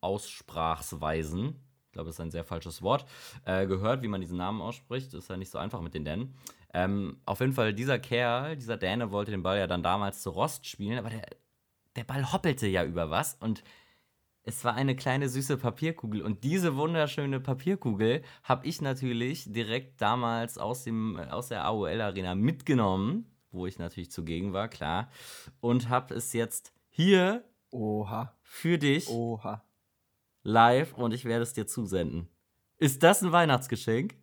Aussprachsweisen, ich glaube, das ist ein sehr falsches Wort, äh, gehört, wie man diesen Namen ausspricht. Ist ja nicht so einfach mit den Dänen. Ähm, auf jeden Fall, dieser Kerl, dieser Däne wollte den Ball ja dann damals zu Rost spielen, aber der, der Ball hoppelte ja über was und es war eine kleine süße Papierkugel und diese wunderschöne Papierkugel habe ich natürlich direkt damals aus, dem, aus der AOL-Arena mitgenommen, wo ich natürlich zugegen war, klar, und habe es jetzt hier Oha, für dich oha. live und ich werde es dir zusenden. Ist das ein Weihnachtsgeschenk?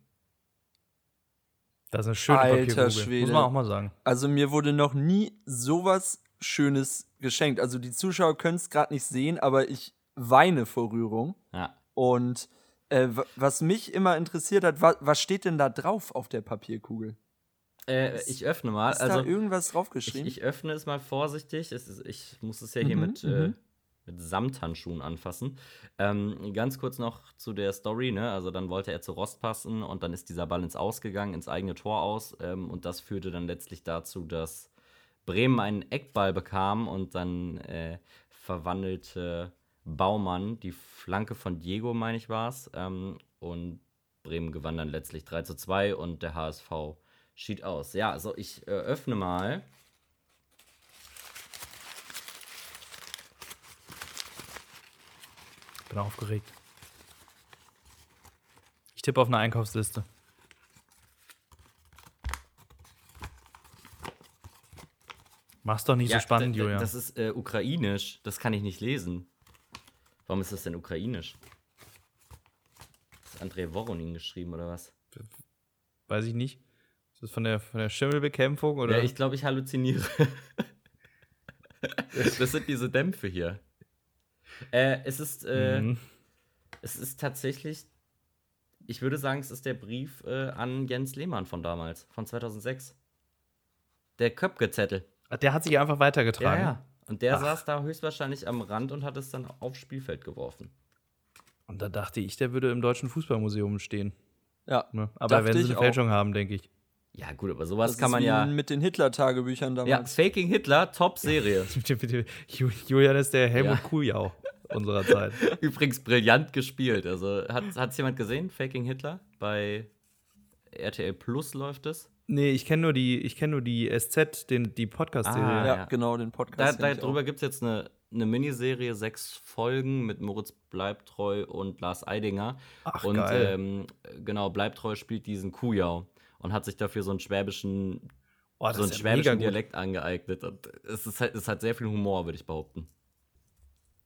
Das ist eine schöne Alter Papierkugel. Schwede. Muss man auch mal sagen. Also mir wurde noch nie sowas Schönes geschenkt. Also die Zuschauer können es gerade nicht sehen, aber ich weine vor Rührung. Ja. Und äh, wa- was mich immer interessiert hat, wa was steht denn da drauf auf der Papierkugel? Äh, ich öffne mal. Ist also, da irgendwas ich, draufgeschrieben? ich öffne es mal vorsichtig. Es ist, ich muss es ja hier Mhm, mit, äh, mhm. mit Samthandschuhen anfassen. Ähm, ganz kurz noch zu der Story. Ne? Also, dann wollte er zu Rost passen und dann ist dieser Ball ins Ausgegangen, ins eigene Tor aus. Ähm, und das führte dann letztlich dazu, dass Bremen einen Eckball bekam und dann äh, verwandelte Baumann die Flanke von Diego, meine ich, war es. Ähm, und Bremen gewann dann letztlich 3 zu 2 und der HSV schied aus. Ja, also ich äh, öffne mal. Bin aufgeregt. Ich tippe auf eine Einkaufsliste. Mach's doch nicht so spannend, Julian. Das ist äh, ukrainisch. Das kann ich nicht lesen. Warum ist das denn ukrainisch? Ist Andrei Voronin geschrieben oder was? Weiß ich nicht. Ist das von der, von der Schimmelbekämpfung oder? Ja, ich glaube, ich halluziniere. das sind diese Dämpfe hier. Äh, es ist, äh, Mhm. es ist tatsächlich, ich würde sagen, es ist der Brief äh, an Jens Lehmann von damals, von 2006. Der Köpke-Zettel. Der hat sich einfach weitergetragen. Ja, ja. Und der Ach. saß da höchstwahrscheinlich am Rand und hat es dann aufs Spielfeld geworfen. Und da dachte ich, der würde im Deutschen Fußballmuseum stehen. ja. Ne? Aber wenn sie eine auch. Fälschung haben, denke ich. Ja, gut, aber sowas Das kann ist man wie ja. mit den Hitler-Tagebüchern Ja, damals. Faking Hitler, Top-Serie. Julian ist der Helmut Ja. Kujau unserer Zeit. Übrigens brillant gespielt. Also, hat es jemand gesehen? Faking Hitler? Bei RTL Plus läuft es. Nee, ich kenne nur die, ich kenne nur die SZ, den, die Podcast-Serie. Ah, ja, ja. genau, den Da, Podcast. ich darüber gibt es jetzt eine, eine Miniserie, sechs Folgen mit Moritz Bleibtreu und Lars Eidinger. Ach, und geil. Ähm, genau, Bleibtreu spielt diesen Kujau und hat sich dafür so einen schwäbischen, Oh, so einen ja schwäbischen. Dialekt angeeignet. Und es, ist halt, es hat sehr viel Humor, würde ich behaupten.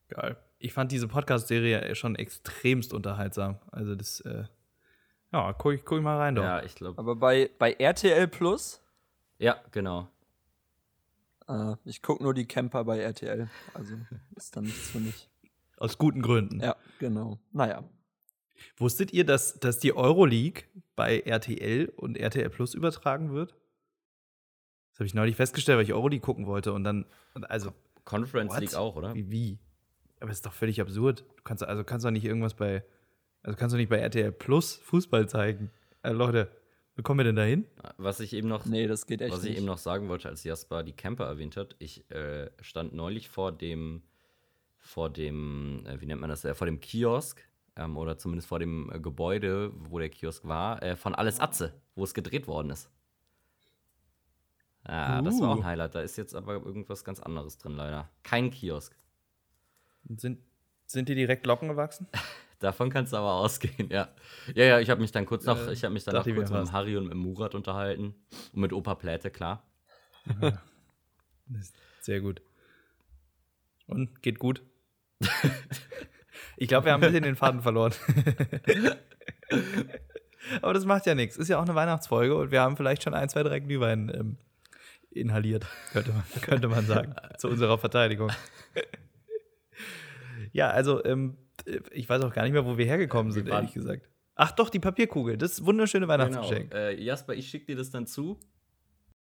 Geil. Ich fand diese Podcast-Serie schon extremst unterhaltsam. Also das, äh, ja, guck, ich- guck ich mal rein doch. Ja, ich glaube. Aber bei, bei RTL Plus, Ja, genau. äh, ich gucke nur die Camper bei RTL. Also ist dann nichts für mich. Aus guten Gründen. Ja, genau. Naja. Wusstet ihr, dass, dass die Euroleague bei RTL und RTL Plus übertragen wird? Das habe ich neulich festgestellt, weil ich Euroleague gucken wollte und dann, also, Conference What? League auch, oder? wie, wie? Aber ist doch völlig absurd. Du kannst, also kannst doch nicht irgendwas bei, also kannst du nicht bei RTL Plus Fußball zeigen. Äh, Leute, wie kommen wir denn da hin? Was ich eben noch Nee, das geht echt Was ich nicht. eben noch sagen wollte, als Jasper die Camper erwähnt hat, ich äh, stand neulich vor dem, vor dem, äh, wie nennt man das, äh, vor dem Kiosk, ähm, oder zumindest vor dem äh, Gebäude, wo der Kiosk war, äh, von Alles Atze, wo es gedreht worden ist. Ja, das war auch ein Uh. Highlight. Da ist jetzt aber irgendwas ganz anderes drin, leider. Kein Kiosk. Sind, sind dir direkt Locken gewachsen? Davon kannst du aber ausgehen, ja. Ja, ja, ich habe mich dann kurz noch, Äh, ich habe mich dann noch kurz mit. Harry und mit Murat unterhalten. Und mit Opa Pläte, klar. Sehr gut. Und geht gut? ich glaube, wir haben ein bisschen den Faden verloren. Aber das macht ja nichts. Ist ja auch eine Weihnachtsfolge und wir haben vielleicht schon ein, zwei, drei Glühwein ähm, inhaliert, könnte man, könnte man sagen, zu unserer Verteidigung. ja, also ähm, ich weiß auch gar nicht mehr, wo wir hergekommen sind, Wir ehrlich gesagt. Ach doch, die Papierkugel. Das ist ein wunderschöne Weihnachtsgeschenk. Genau. Äh, Jasper, ich schicke dir das dann zu.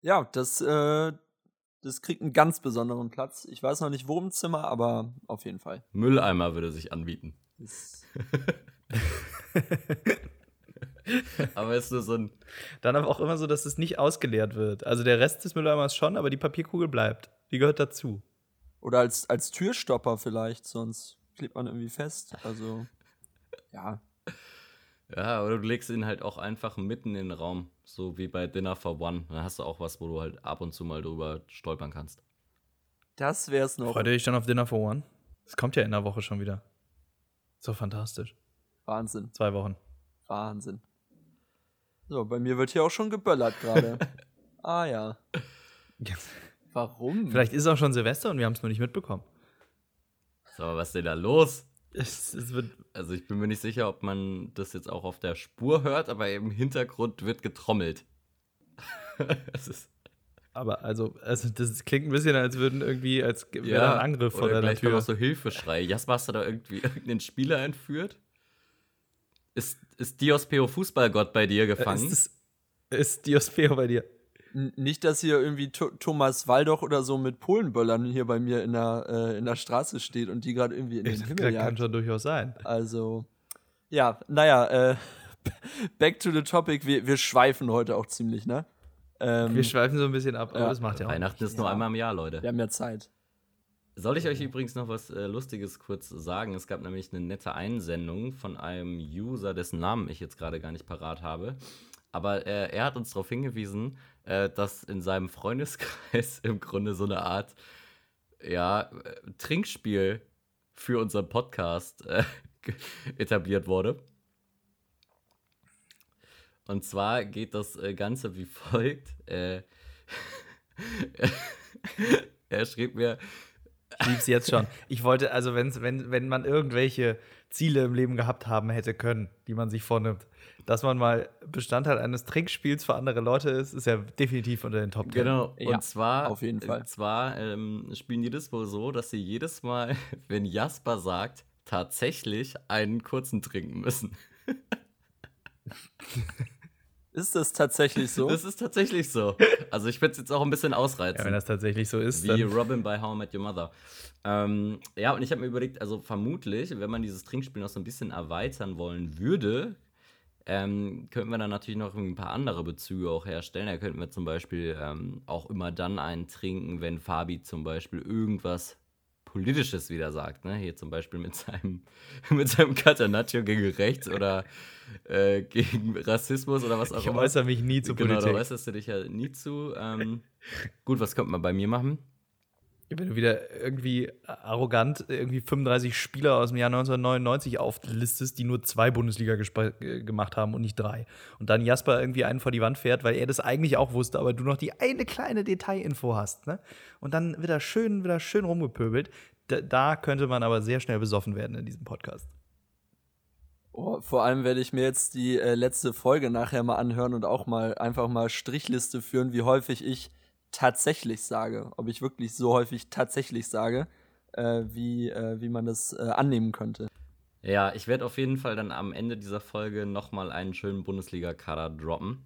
Ja, das, äh, das kriegt einen ganz besonderen Platz. Ich weiß noch nicht, wo im Zimmer, aber auf jeden Fall. Mülleimer würde sich anbieten. Aber ist nur so ein. Dann aber auch immer so, dass es nicht ausgeleert wird. Also der Rest des Mülleimers schon, aber die Papierkugel bleibt. Die gehört dazu. oder als, als Türstopper vielleicht, sonst klebt man irgendwie fest. Also, ja. Ja, oder du legst ihn halt auch einfach mitten in den Raum. So wie bei Dinner for One. Dann hast du auch was, wo du halt ab und zu mal drüber stolpern kannst. Das wär's noch. Freut ihr euch schon auf Dinner for One? Es kommt ja in der Woche schon wieder. So fantastisch. Wahnsinn, Zwei Wochen. Wahnsinn. So, bei mir wird hier auch schon geböllert gerade. ah ja. Warum? Vielleicht ist es auch schon Silvester und wir haben es nur nicht mitbekommen. So, was ist denn da los? Es, es Also ich bin mir nicht sicher, ob man das jetzt auch auf der Spur hört, aber im Hintergrund wird getrommelt. es ist, aber also, also, das klingt ein bisschen, als würden irgendwie, als wäre ein Angriff vor der gleich Tür. auch so Hilfeschrei. Jasper, hast du da irgendwie irgendeinen Spieler entführt? Ist, ist Diospeo Fußballgott bei dir gefangen? Ist, ist Diospeo bei dir? Nicht, dass hier irgendwie Tho Thomas Waldoch oder so mit Polenböllern hier bei mir in der, äh, in der Straße steht und die gerade irgendwie in den Das Himmel kann jagt. schon durchaus sein. Also, ja, naja, äh, back to the topic. Wir, wir schweifen heute auch ziemlich, ne? Ähm, Wir schweifen so ein bisschen ab, aber Ja. das macht ja auch. Weihnachten ist nur einmal im Jahr, Leute. wir haben ja Zeit. Soll ich euch übrigens noch was äh, Lustiges kurz sagen? Es gab nämlich eine nette Einsendung von einem User, dessen Namen ich jetzt gerade gar nicht parat habe. Aber äh, er hat uns darauf hingewiesen, äh, dass in seinem Freundeskreis im Grunde so eine Art ja, Trinkspiel für unseren Podcast äh, etabliert wurde. Und zwar geht das äh, Ganze wie folgt. Äh, er schrieb mir, Ich lieb's jetzt schon. Ich wollte, also wenn's, wenn, wenn man irgendwelche Ziele im Leben gehabt haben hätte können, die man sich vornimmt, dass man mal Bestandteil eines Trinkspiels für andere Leute ist, ist ja definitiv unter den Top Ten. Genau, Ja, und zwar, auf jeden Fall. Und zwar ähm, spielen die das wohl so, dass sie jedes Mal, wenn Jasper sagt, tatsächlich einen kurzen trinken müssen. Ist das tatsächlich so? Das ist tatsächlich so. Also ich würde es jetzt auch ein bisschen Ja, ausreizen. wenn das tatsächlich so ist, Wie dann Robin bei How I Met Your Mother. Ähm, ja, und ich habe mir überlegt, also vermutlich, wenn man dieses Trinkspiel noch so ein bisschen erweitern wollen würde, ähm, könnten wir dann natürlich noch ein paar andere Bezüge auch herstellen. Da könnten wir zum Beispiel ähm, auch immer dann einen trinken, wenn Fabi zum Beispiel irgendwas Politisches wieder sagt. Ne? Hier zum Beispiel mit seinem, mit seinem Catenaccio gegen rechts oder äh, gegen Rassismus oder was auch ich immer. äußere mich nie zu genau, da Politik. äußerst du dich ja nie zu. Ähm, gut, was könnte man bei mir machen? Wenn du wieder irgendwie arrogant irgendwie 35 Spieler aus dem Jahr 1999 auflistest, die nur zwei Bundesliga äh, gemacht haben und nicht drei. Und dann Jasper irgendwie einen vor die Wand fährt, weil er das eigentlich auch wusste, aber du noch die eine kleine Detailinfo hast. Ne? Und dann wird er schön, wird er schön rumgepöbelt. Da, da könnte man aber sehr schnell besoffen werden in diesem Podcast. Oh, vor allem werde ich mir jetzt die äh, letzte Folge nachher mal anhören und auch mal einfach mal Strichliste führen, wie häufig ich tatsächlich sage. Ob ich wirklich so häufig tatsächlich sage, äh, wie, äh, wie man das äh, annehmen könnte. Ja, ich werde auf jeden Fall dann am Ende dieser Folge nochmal einen schönen Bundesliga-Kader droppen.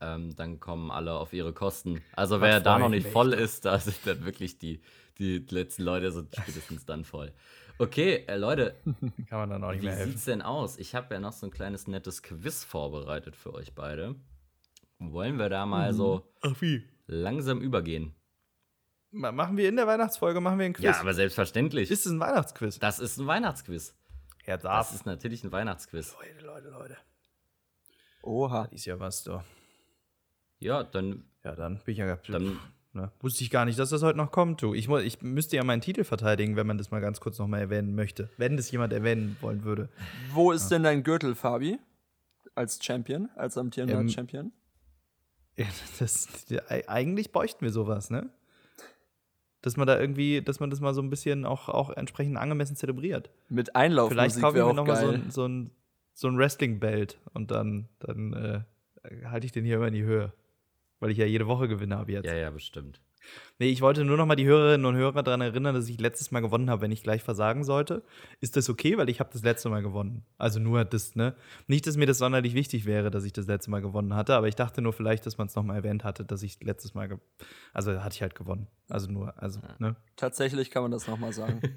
Ähm, dann kommen alle auf ihre Kosten. Also wer da noch ich nicht voll ist, da sind dann wirklich die, die letzten Leute sind spätestens dann voll. Okay, äh, Leute, Kann man dann auch nicht wie mehr helfen. sieht's denn aus? Ich habe ja noch so ein kleines nettes Quiz vorbereitet für euch beide. Wollen wir da mal so Ach wie? langsam übergehen? Ma- Machen wir in der Weihnachtsfolge machen wir ein Quiz. Ja, aber selbstverständlich. ist es ein Weihnachtsquiz? das ist ein Weihnachtsquiz. Das darf. ist natürlich ein Weihnachtsquiz. Leute, Leute, Leute. Oha. Ist ja was da. Ja, dann, Ja, dann bin ich ja. dann Ne? Wusste ich gar nicht, dass das heute noch kommt, du. Ich, ich müsste ja meinen Titel verteidigen, wenn man das mal ganz kurz noch mal erwähnen möchte. Wenn das jemand erwähnen wollen würde. Wo ist denn dein Gürtel, Fabi? Als Champion, als amtierender Ähm, Champion? Ja, das, ja, eigentlich bräuchten wir sowas, ne? Dass man da irgendwie, dass man das mal so ein bisschen auch, auch entsprechend angemessen zelebriert. Mit Einlaufmusik Vielleicht kaufe ich wäre mir auch noch mal so ein, so ein, so ein Wrestling-Belt und dann, dann äh, halte ich den hier immer in die Höhe. Weil ich ja jede Woche gewinne habe jetzt. ja, ja, bestimmt. Nee, ich wollte nur noch mal die Hörerinnen und Hörer daran erinnern, dass ich letztes Mal gewonnen habe, wenn ich gleich versagen sollte. Ist das okay? Weil ich habe das letzte Mal gewonnen. Also nur das, ne? Nicht, dass mir das sonderlich wichtig wäre, dass ich das letzte Mal gewonnen hatte, aber ich dachte nur vielleicht, dass man es noch mal erwähnt hatte, dass ich letztes Mal, also hatte ich halt gewonnen. Also nur, also, ne? Tatsächlich kann man das nochmal sagen.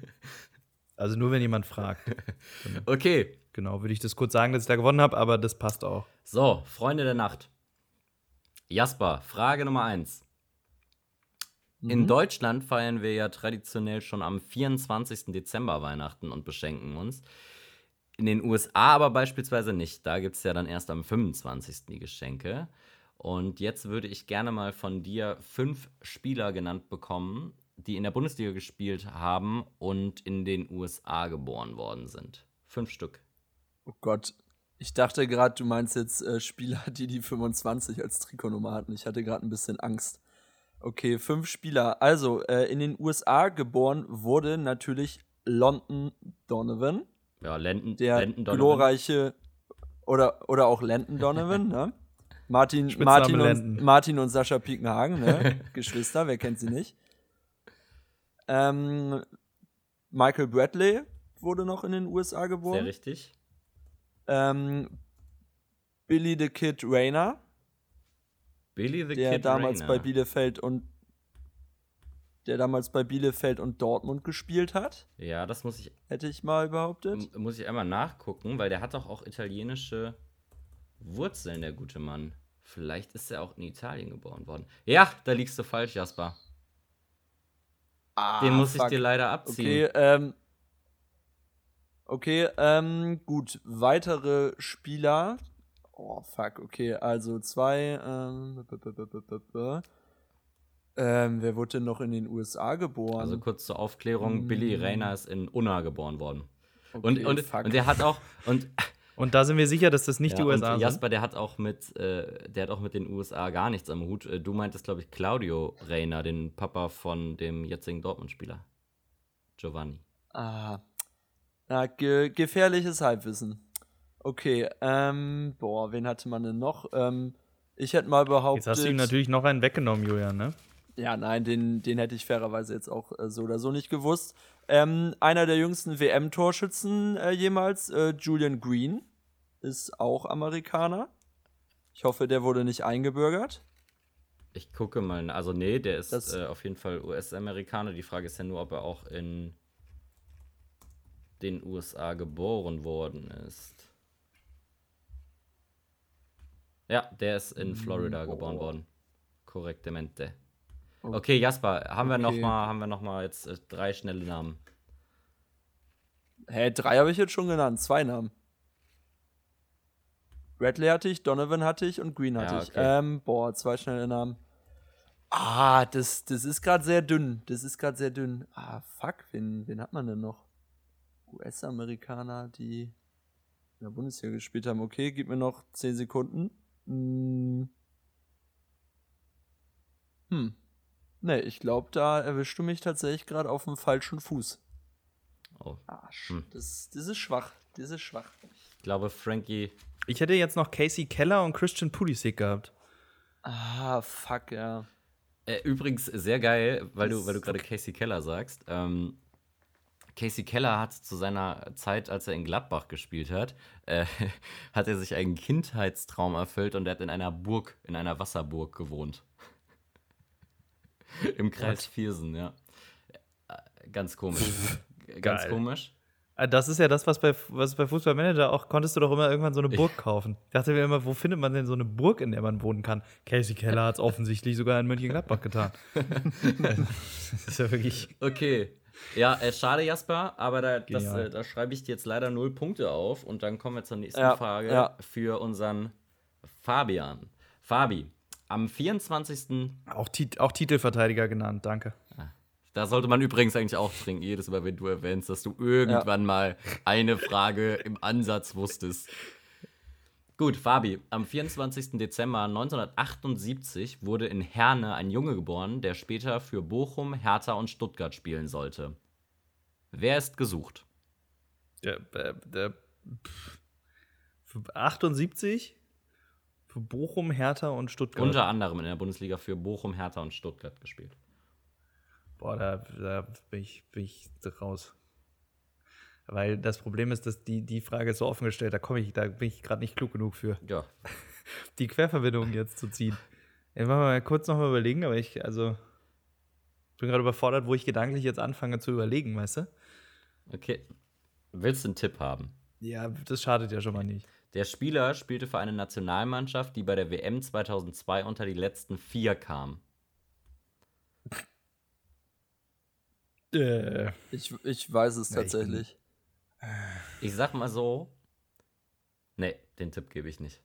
Also nur, wenn jemand fragt. Okay, Genau, würde ich das kurz sagen, dass ich da gewonnen habe, aber das passt auch. so, Freunde der Nacht. Jasper, Frage Nummer eins. In Deutschland feiern wir ja traditionell schon am 24. Dezember Weihnachten und beschenken uns. In den USA aber beispielsweise nicht. Da gibt es ja dann erst am 25. die Geschenke. Und jetzt würde ich gerne mal von dir fünf Spieler genannt bekommen, die in der Bundesliga gespielt haben und in den USA geboren worden sind. Fünf Stück. Oh Gott. Ich dachte gerade, du meinst jetzt äh, Spieler, die die 25 als Trikotnummer hatten. Ich hatte gerade ein bisschen Angst. Okay, fünf Spieler. Also, äh, in den USA geboren wurde natürlich London Donovan, Ja, Landon, der Landon Donovan. glorreiche oder, oder auch Landon Donovan, ne? Martin, Spitzname Martin, Landon. und, Martin und Sascha Piekenhagen, ne? Geschwister, wer kennt sie nicht? Ähm, Michael Bradley wurde noch in den USA Sehr geboren. richtig. Ähm, Billy the Kid Rayner, Billy the der Kid damals Rayner. bei Bielefeld und der damals bei Bielefeld und Dortmund gespielt hat, Ja, das muss ich, hätte ich mal behauptet. muss ich einmal nachgucken, weil der hat doch auch italienische Wurzeln, der gute Mann. Vielleicht ist er auch in Italien geboren worden. Ja, da liegst du falsch, Jasper. Ah, Den muss ich fuck. dir leider abziehen. Okay, ähm. Okay, ähm, gut. Weitere Spieler. Oh, fuck, okay. Also zwei, ähm, ähm, wer wurde denn noch in den USA geboren? Also kurz zur Aufklärung, Billy Mm. Rayner ist in Unna geboren worden. Okay, Und, und, fuck. und der hat auch, und, Und da sind wir sicher, dass das nicht ja, die USA und sind. Jasper, der hat auch mit, äh, der hat auch mit den USA gar nichts am Hut. Äh, Du meintest, glaube ich, Claudio Rayner, den Papa von dem jetzigen Dortmund-Spieler. Giovanni. Ah. Na, ge gefährliches Halbwissen. Okay, ähm, boah, wen hatte man denn noch? Ähm, ich hätte mal behauptet. Jetzt hast du ihm natürlich noch einen weggenommen, Julian, ne? Ja, nein, den, den hätte ich fairerweise jetzt auch äh, so oder so nicht gewusst. Ähm, einer der jüngsten WM-Torschützen äh, jemals, äh, Julian Green, ist auch Amerikaner. Ich hoffe, der wurde nicht eingebürgert. Ich gucke mal, also nee, der ist Das- äh, auf jeden Fall US-Amerikaner. Die Frage ist ja nur, ob er auch in den USA geboren worden ist. Ja, der ist in Florida geboren oh. worden. Korrektemente. Okay, Jasper, haben wir noch Okay. mal, haben wir noch mal jetzt äh, drei schnelle Namen. Hä, drei habe ich jetzt schon genannt, zwei Namen. Bradley hatte ich, Donovan hatte ich und Green hatte Ja, ich. okay. Ähm, boah, zwei schnelle Namen. Ah, das, das ist gerade sehr dünn. Das ist gerade sehr dünn. Ah, fuck, wen, wen hat man denn noch? US-Amerikaner, die in der Bundesliga gespielt haben. Okay, gib mir noch 10 Sekunden. Hm. Hm. Nee, ich glaube, da erwischst du mich tatsächlich gerade auf dem falschen Fuß. Oh, Arsch. Hm. Das, das ist schwach. Das ist schwach. ich glaube, Frankie. Ich hätte jetzt noch Casey Keller und Christian Pulisic gehabt. Ah, fuck, ja. Äh, übrigens sehr geil, weil du, Das- weil du gerade Casey Keller sagst. Ähm, Casey Keller hat zu seiner Zeit, als er in Gladbach gespielt hat, äh, hat er sich einen Kindheitstraum erfüllt und er hat in einer Burg, in einer Wasserburg gewohnt. Im Kreis What? Viersen, ja. Äh, Ganz komisch. Ganz Geil. komisch. Ah, Das ist ja das, was bei, was bei Fußballmanager auch, konntest du doch immer irgendwann so eine Burg kaufen. Ich dachte mir immer, wo findet man denn so eine Burg, in der man wohnen kann? Casey Keller hat es offensichtlich sogar in Mönchengladbach getan. das ist ja wirklich. Okay. Ja, äh, schade, Jasper, aber da, das, äh, da schreibe ich dir jetzt leider null Punkte auf und dann kommen wir zur nächsten Ja, Frage ja. für unseren Fabian. Fabi, am 24. Auch, Tit auch Titelverteidiger genannt, danke. Da sollte man übrigens eigentlich auch trinken, jedes Mal, wenn du erwähnst, dass du irgendwann mal eine Frage im Ansatz wusstest. Gut, Fabi, am 24. Dezember 1978 wurde in Herne ein Junge geboren, der später für Bochum, Hertha und Stuttgart spielen sollte. Wer ist gesucht? Der, der, der, pff, für 78 für Bochum, Hertha und Stuttgart. Unter anderem in der Bundesliga für Bochum, Hertha und Stuttgart gespielt. Boah, da, da bin, ich, bin ich raus. Weil das Problem ist, dass die, die Frage ist so offen gestellt, da komme ich, da bin ich gerade nicht klug genug für, Ja, die Querverbindung jetzt zu ziehen. Ich muss mal kurz noch mal überlegen, aber ich, also, bin gerade überfordert, wo ich gedanklich jetzt anfange zu überlegen, weißt du? okay. Willst du einen Tipp haben? Ja, das schadet ja schon mal nicht. Der Spieler spielte für eine Nationalmannschaft, die bei der WM 2002 unter die letzten vier kam. Äh, Ich, ich weiß es tatsächlich. Ich sag mal so. Nee, den Tipp gebe ich nicht.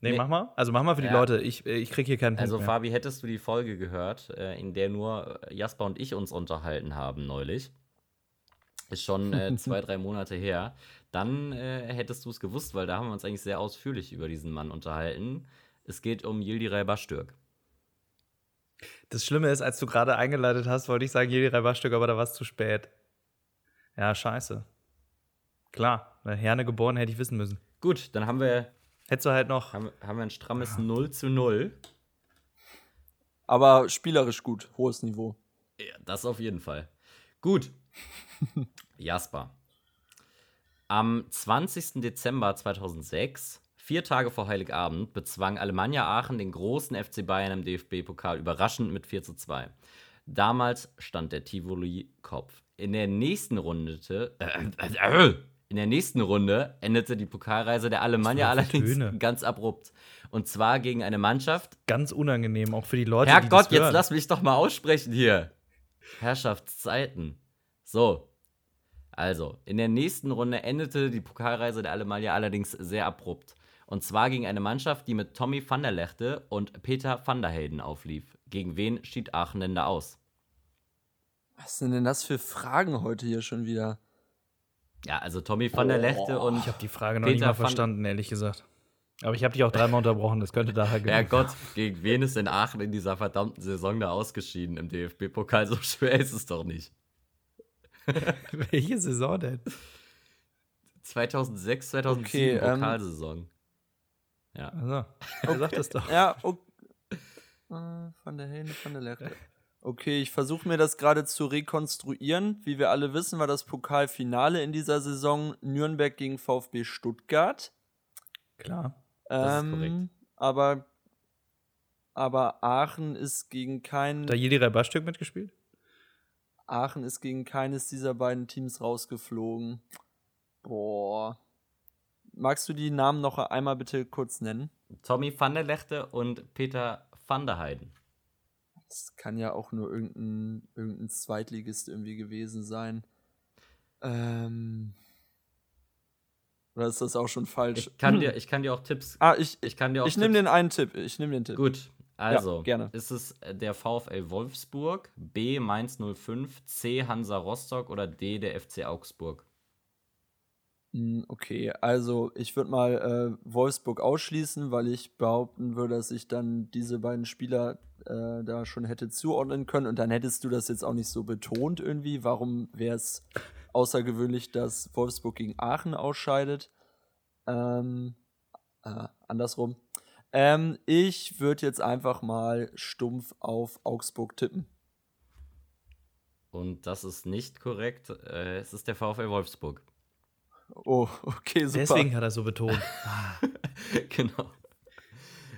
nee, Nee. mach mal. Also mach mal für die Ja. Leute. Ich, äh, ich krieg hier keinen Punkt Also, mehr. Fabi, hättest du die Folge gehört, äh, in der nur äh, Jasper und ich uns unterhalten haben neulich? Ist schon äh, zwei, drei Monate her. Dann äh, hättest du es gewusst, weil da haben wir uns eigentlich sehr ausführlich über diesen Mann unterhalten. Es geht um Yildiray Bastürk. Das Schlimme ist, als du gerade eingeleitet hast, wollte ich sagen, Jedi Reibastück, aber da war es zu spät. Ja, scheiße. Klar, weil Herne geboren hätte ich wissen müssen. Gut, dann haben wir, Hättest du halt noch. haben, haben wir ein strammes 0 zu 0. Aber spielerisch gut, hohes Niveau. Ja, das auf jeden Fall. Gut. Jasper. Am 20. Dezember 2006, vier Tage vor Heiligabend, bezwang Alemannia Aachen den großen FC Bayern im DFB-Pokal überraschend mit 4 zu 2. Damals stand der Tivoli Kopf. In der nächsten Runde, äh, in der nächsten Runde endete die Pokalreise der Alemannia allerdings Töne. ganz abrupt. Und zwar gegen eine Mannschaft, Ganz unangenehm, auch für die Leute, die Herrgott, das jetzt lass mich doch mal aussprechen hier. Herrschaftszeiten. So. Also, in der nächsten Runde endete die Pokalreise der Alemannia allerdings sehr abrupt. Und zwar gegen eine Mannschaft, die mit Tommy van der Lechte und Peter van der Heyden auflief. Gegen wen schied Aachen denn da aus? Was sind denn das für Fragen heute hier schon wieder? Ja, also Tommy van der Lechte und Ich habe die Frage noch Peter nicht mal verstanden, ehrlich gesagt. Aber ich habe dich auch dreimal unterbrochen, das könnte daher gehen. Herrgott, gegen wen ist denn Aachen in dieser verdammten Saison da ausgeschieden im DFB-Pokal? So schwer ist es doch nicht. Welche Saison denn? 2006, 2007 Okay, ähm, Pokalsaison. Ja. Also, wer sagt das doch? Ja, okay. Äh, Von der Hände, von der Lechte. Okay, ich versuche mir das gerade zu rekonstruieren. Wie wir alle wissen, war das Pokalfinale in dieser Saison Nürnberg gegen VfB Stuttgart. Klar. Das ist Ähm, korrekt. Aber, aber Aachen ist gegen kein Hat da Jedi Baststück mitgespielt? Aachen ist gegen keines dieser beiden Teams rausgeflogen. Boah. Magst du die Namen noch einmal bitte kurz nennen? Tommy van der Lechte und Peter van der Heiden. Das kann ja auch nur irgendein, irgendein Zweitligist irgendwie gewesen sein. Ähm. Oder ist das auch schon falsch? Ich kann, dir, ich kann dir auch Tipps. ah, ich, ich, kann dir auch ich nehme den einen Tipp. Ich nehme den Tipp. Gut, also. gerne. Ist es äh, der VfL Wolfsburg, B Mainz 05, C Hansa Rostock oder D der FC Augsburg? Mm, Okay, also ich würde mal äh, Wolfsburg ausschließen, weil ich behaupten würde, dass ich dann diese beiden Spieler äh, da schon hätte zuordnen können und dann hättest du das jetzt auch nicht so betont irgendwie. Warum wäre es außergewöhnlich, dass Wolfsburg gegen Aachen ausscheidet? Ähm, äh, andersrum. Ähm, ich würde jetzt einfach mal stumpf auf Augsburg tippen. Und das ist nicht korrekt. Äh, es ist der VfL Wolfsburg. Oh, okay, super. Deswegen hat er so betont. genau.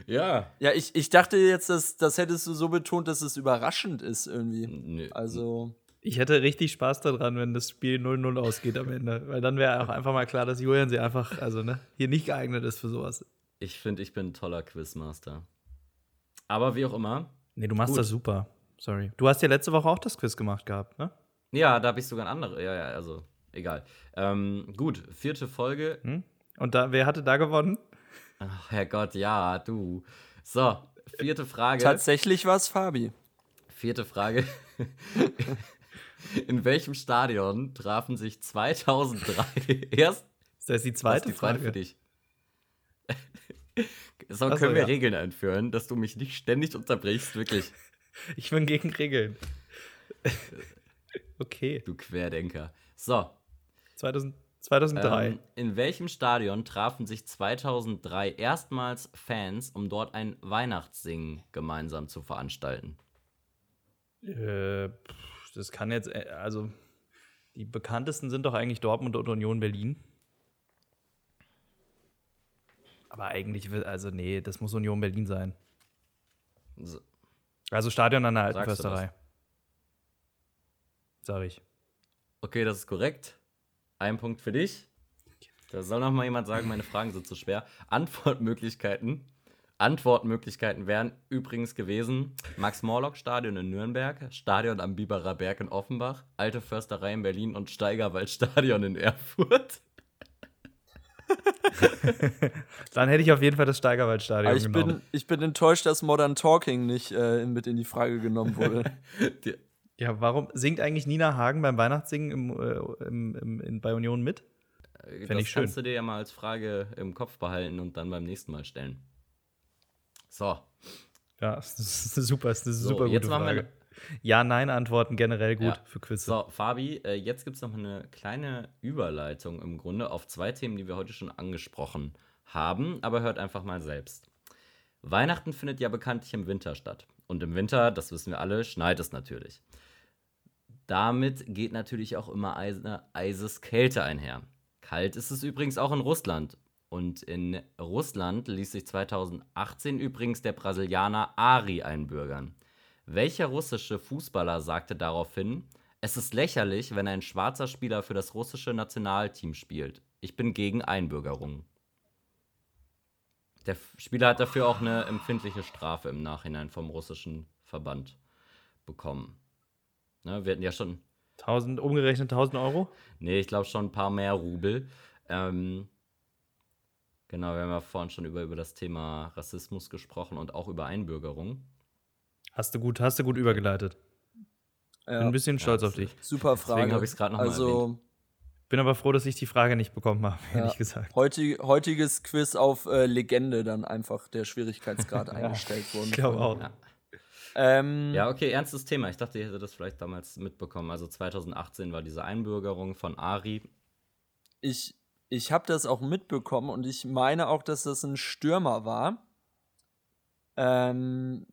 Ja. Ja, ich, ich dachte jetzt, dass, das hättest du so betont, dass es überraschend ist irgendwie. Nö. Also, Ich hätte richtig Spaß daran, wenn das Spiel 0-0 ausgeht am Ende. Weil dann wäre auch einfach mal klar, dass Julian sie einfach, also ne, hier nicht geeignet ist für sowas. Ich finde, ich bin ein toller Quizmaster. Aber wie auch immer. Nee, du machst Gut. das super. Sorry. Du hast ja letzte Woche auch das Quiz gemacht gehabt, ne? Ja, da habe ich sogar ein andere. Ja, ja, also egal. Ähm, gut, vierte Folge. Hm? Und da, wer hatte da gewonnen? Ach, Herrgott, ja, du. So, vierte Frage. tatsächlich war es Fabi. Vierte Frage. In welchem Stadion trafen sich 2003 erst Ist das die zweite ist die zweite Frage? für dich? So können wir ja. Regeln einführen, dass du mich nicht ständig unterbrichst, wirklich. Ich bin gegen Regeln. okay. Du Querdenker. So, 2000, 2003. ähm, in welchem Stadion trafen sich 2003 erstmals Fans, um dort ein Weihnachtssingen gemeinsam zu veranstalten? Äh, das kann jetzt, äh, also die bekanntesten sind doch eigentlich Dortmund und Union Berlin. Aber eigentlich, also nee, das muss Union Berlin sein. So, Also Stadion an der Alten? Försterei. Sag ich. Okay, das ist korrekt. Ein Punkt für dich. Da soll noch mal jemand sagen, meine Fragen sind zu schwer. Antwortmöglichkeiten. Antwortmöglichkeiten wären übrigens gewesen: Max-Morlock-Stadion in Nürnberg, Stadion am Biberer Berg in Offenbach, Alte Försterei in Berlin und Steigerwald-Stadion in Erfurt. Dann hätte ich auf jeden Fall das Steigerwaldstadion ich genommen. bin, ich bin enttäuscht, dass Modern Talking nicht äh, mit in die Frage genommen wurde. Die, ja, warum singt eigentlich Nina Hagen beim Weihnachtssingen im, äh, im, im, in, bei Union mit? das ich schön. kannst du dir ja mal als Frage im Kopf behalten und dann beim nächsten Mal stellen. So, Ja, das ist super, das ist eine so super jetzt gute machen Frage. wir Ja-Nein-Antworten generell gut Ja. für Quizze. So, Fabi, äh, jetzt gibt es noch eine kleine Überleitung im Grunde auf zwei Themen, die wir heute schon angesprochen haben, aber hört einfach mal selbst. Weihnachten findet ja bekanntlich im Winter statt. Und im Winter, das wissen wir alle, schneit es natürlich. Damit geht natürlich auch immer eine Eiseskälte einher. Kalt ist es übrigens auch in Russland. Und in Russland ließ sich 2018 übrigens der Brasilianer Ari einbürgern. Welcher russische Fußballer sagte daraufhin, es ist lächerlich, wenn ein schwarzer Spieler für das russische Nationalteam spielt. Ich bin gegen Einbürgerung. Der Spieler hat dafür auch eine empfindliche Strafe im Nachhinein vom russischen Verband bekommen. Ne, wir hatten ja schon, 1000, umgerechnet 1000 Euro? nee, ich glaube schon ein paar mehr Rubel. Ähm, genau, wir haben ja vorhin schon über, über das Thema Rassismus gesprochen und auch über Einbürgerung. Hast du gut, hast du gut übergeleitet. Bin Ja, ein bisschen stolz Ja, auf dich. super Frage. habe ich's grad noch mal Also, Bin aber froh, dass ich die Frage nicht bekommen habe, Ja. ehrlich gesagt. heutig, heutiges Quiz auf äh, Legende dann einfach der Schwierigkeitsgrad eingestellt worden. Ich glaube auch. Ja. Ähm, Ja, okay, ernstes Thema. Ich dachte, ihr hättet das vielleicht damals mitbekommen. Also 2018 war diese Einbürgerung von Ari. Ich, ich habe das auch mitbekommen und ich meine auch, dass das ein Stürmer war. Ähm,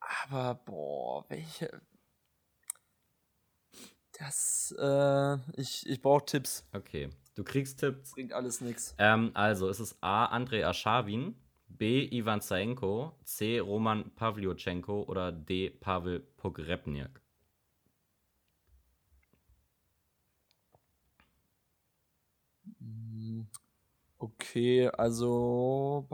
aber, boah, welche. Das, äh, ich, ich brauche Tipps. Okay, du kriegst Tipps. Bringt alles nichts. Ähm, also, es ist A. Andrei Aschawin, B. Ivan Zaenko, C. Roman Pavlyuchenko oder D. Pavel Pogrebniak. Okay, also.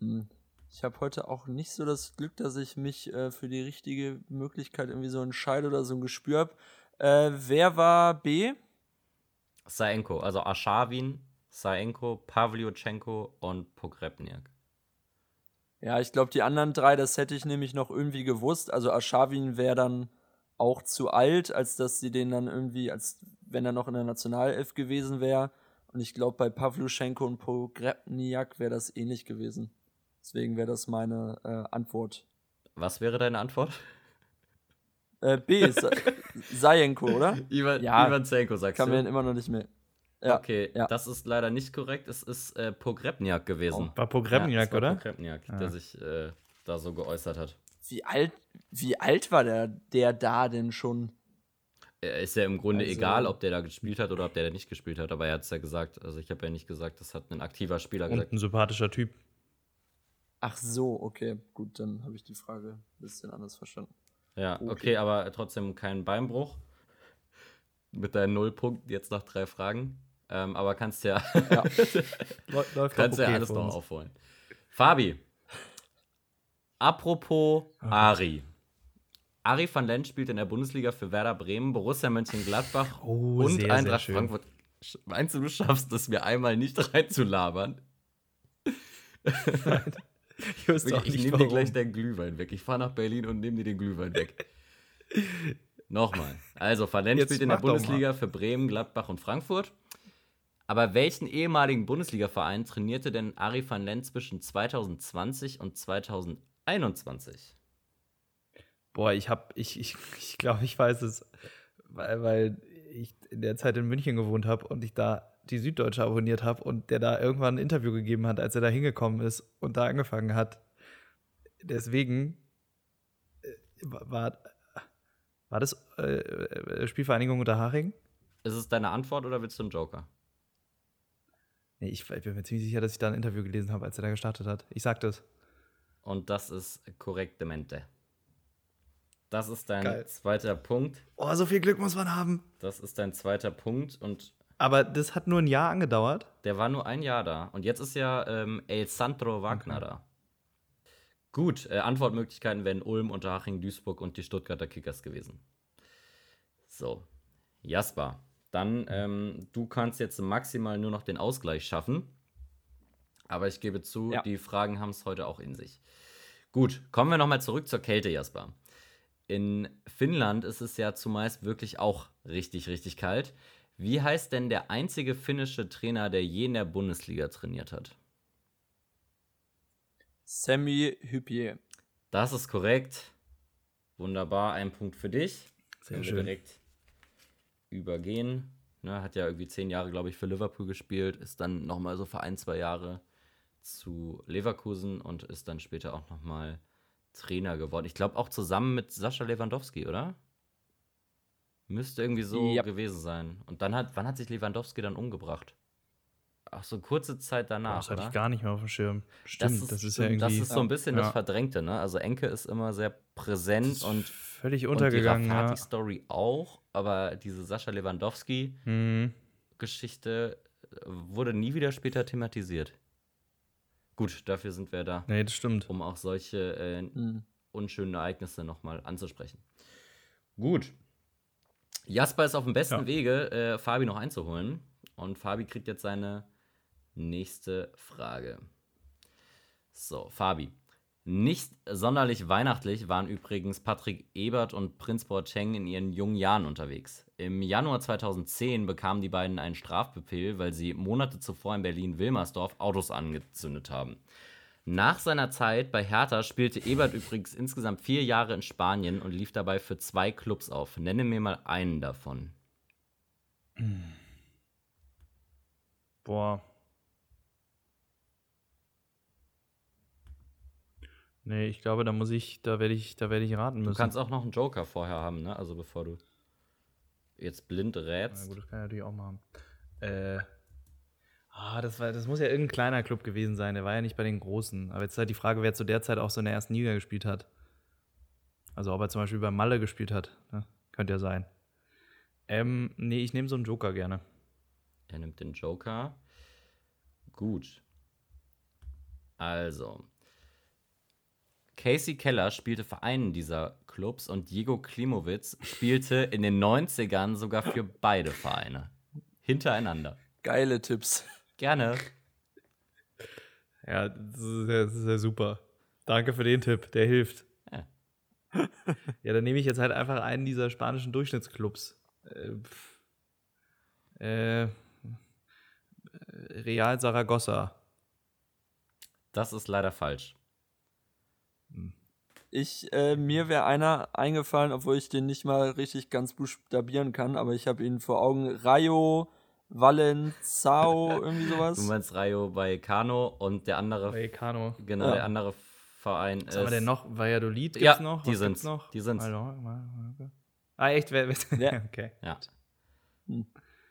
Hm. Ich habe heute auch nicht so das Glück, dass ich mich äh, für die richtige Möglichkeit irgendwie so entscheide oder so ein Gespür habe. Äh, wer war B? Zaenko, also Aschawin, Zaenko, Pavlyuchenko und Pogrebniak. Ja, ich glaube, die anderen drei, das hätte ich nämlich noch irgendwie gewusst. Also Aschawin wäre dann auch zu alt, als dass sie den dann irgendwie, als wenn er noch in der Nationalelf gewesen wäre. Und ich glaube, bei Pavluschenko und Pogrebniak wäre das ähnlich gewesen. Deswegen wäre das meine äh, Antwort. Was wäre deine Antwort? Äh, B, Sa Sajenko, oder? Ivan, Ja, Ivan Zaenko, sagst Kann du? mir immer noch nicht mehr. Ja, okay, ja. das ist leider nicht korrekt. Es ist äh, Pogrebniak gewesen. War Pogrebniak, war oder? Pogrebniak, Ah. der sich äh, da so geäußert hat. Wie alt, wie alt war der, der da denn schon? Ist ja im Grunde Also- egal, ob der da gespielt hat oder ob der da nicht gespielt hat, aber er hat es ja gesagt. Also ich habe ja nicht gesagt, das hat ein aktiver Spieler Und gesagt. ein sympathischer Typ. Ach so, okay, gut, dann habe ich die Frage ein bisschen anders verstanden. Ja, okay. okay. aber trotzdem kein Beinbruch. Mit deinen Nullpunkten jetzt nach drei Fragen. Ähm, aber kannst ja, Läuft doch kannst ja okay alles für noch aufholen. Fabi, apropos Ari. Ari van Lent spielt in der Bundesliga für Werder Bremen, Borussia Mönchengladbach Oh, und sehr, sehr Eintracht schön. Frankfurt. Meinst du, du schaffst es mir einmal nicht reinzulabern? Ich auch Ich nicht, nehme dir gleich deinen Glühwein weg. Ich fahre nach Berlin und nehme dir den Glühwein weg. Nochmal. Also, Valent Jetzt spielt in der. Bundesliga für Bremen, Gladbach und Frankfurt. Aber welchen ehemaligen Bundesliga-Verein trainierte denn Ari van Lent zwischen 2020 und 2021? Boah, ich hab, ich, ich, ich glaube, ich weiß es, weil, weil ich in der Zeit in München gewohnt habe und ich da die Süddeutsche abonniert habe und der da irgendwann ein Interview gegeben hat, als er da hingekommen ist und da angefangen hat. Deswegen äh, war, war das äh, äh, Spielvereinigung Unterhaching? Ist es deine Antwort oder willst du einen Joker? Nee, ich, ich bin mir ziemlich sicher, dass ich da ein Interview gelesen habe, als er da gestartet hat. Ich sag das. Und das ist korrektemente. Das ist dein Geil. zweiter Punkt. Oh, so viel Glück muss man haben. Das ist dein zweiter Punkt und Aber das hat nur ein Jahr angedauert. Der war nur ein Jahr da. Und jetzt ist ja ähm, El Sandro Wagner da. Gut, äh, Antwortmöglichkeiten wären Ulm, Unterhaching, Duisburg und die Stuttgarter Kickers gewesen. So, Jasper, dann ähm, du kannst jetzt maximal nur noch den Ausgleich schaffen. Aber ich gebe zu, Ja. die Fragen haben es heute auch in sich. Gut, kommen wir nochmal zurück zur Kälte, Jasper. In Finnland ist es ja zumeist wirklich auch richtig, richtig kalt. Wie heißt denn der einzige finnische Trainer, der je in der Bundesliga trainiert hat? Sammy Hypier. Das ist korrekt. Wunderbar, ein Punkt für dich. Sehr schön. direkt übergehen. Ne, hat ja irgendwie zehn Jahre, glaube ich, für Liverpool gespielt, ist dann nochmal so für ein, zwei Jahre zu Leverkusen und ist dann später auch nochmal Trainer geworden. Ich glaube auch zusammen mit Sascha Lewandowski, oder? Müsste irgendwie so Ja. gewesen sein. Und dann hat, wann hat sich Lewandowski dann umgebracht? Ach, so kurze Zeit danach, das hatte oder? ich gar nicht mehr auf dem Schirm. Stimmt, das ist, ja stimmt, irgendwie Das ist so ein bisschen das Ja. Verdrängte, ne? Also Enke ist immer sehr präsent und völlig untergegangen. und die ja. Rafati-Story auch, aber diese Sascha Lewandowski-Geschichte Mhm. wurde nie wieder später thematisiert. Gut, dafür sind wir da, Nee, das stimmt. um auch solche äh, Hm. unschönen Ereignisse nochmal anzusprechen. Gut. Jasper ist auf dem besten Ja. Wege, äh, Fabi noch einzuholen. Und Fabi kriegt jetzt seine nächste Frage. So, Fabi. Nicht sonderlich weihnachtlich waren übrigens Patrick Ebert und Prinz Boateng in ihren jungen Jahren unterwegs. Im Januar 2010 bekamen die beiden einen Strafbefehl, weil sie Monate zuvor in Berlin-Wilmersdorf Autos angezündet haben. Nach seiner Zeit bei Hertha spielte Ebert übrigens insgesamt vier Jahre in Spanien und lief dabei für zwei Clubs auf. Nenne mir mal einen davon. Boah. Nee, ich glaube, da muss ich, da werde ich, da werde ich raten müssen. Du kannst auch noch einen Joker vorher haben, ne? Also bevor du jetzt blind Na rätst. gut, das kann ich natürlich auch machen. Äh. Ah, das, war, das muss ja irgendein kleiner Club gewesen sein. Der war ja nicht bei den Großen. Aber jetzt ist halt die Frage, wer zu der Zeit auch so in der ersten Liga gespielt hat. Also ob er zum Beispiel bei Malle gespielt hat. Ne? Könnte ja sein. Ähm, nee, ich nehme so einen Joker gerne. Er nimmt den Joker. Gut. Also. Casey Keller spielte für einen dieser Clubs und Diego Klimowitz spielte in den 90ern sogar für beide Vereine. Hintereinander. Geile Tipps. Gerne. Ja, das ist ja, das ist ja super. Danke für den Tipp, der hilft. Ja. Ja, dann nehme ich jetzt halt einfach einen dieser spanischen Durchschnittsclubs. Äh, äh, Real Saragossa. Das ist leider falsch. Ich, äh, mir wäre einer eingefallen, obwohl ich den nicht mal richtig ganz buchstabieren kann, aber ich habe ihn vor Augen. Rayo Valenzao, irgendwie Du sowas. meinst Rayo Vallecano und der andere, Vallecano. genau, Ja. der andere Verein Was haben wir denn noch? Valladolid gibt's Ja, noch? die Was sind's. gibt's noch? Die sind's. Ah, echt? Wer, Ja. okay. Ja. Hm.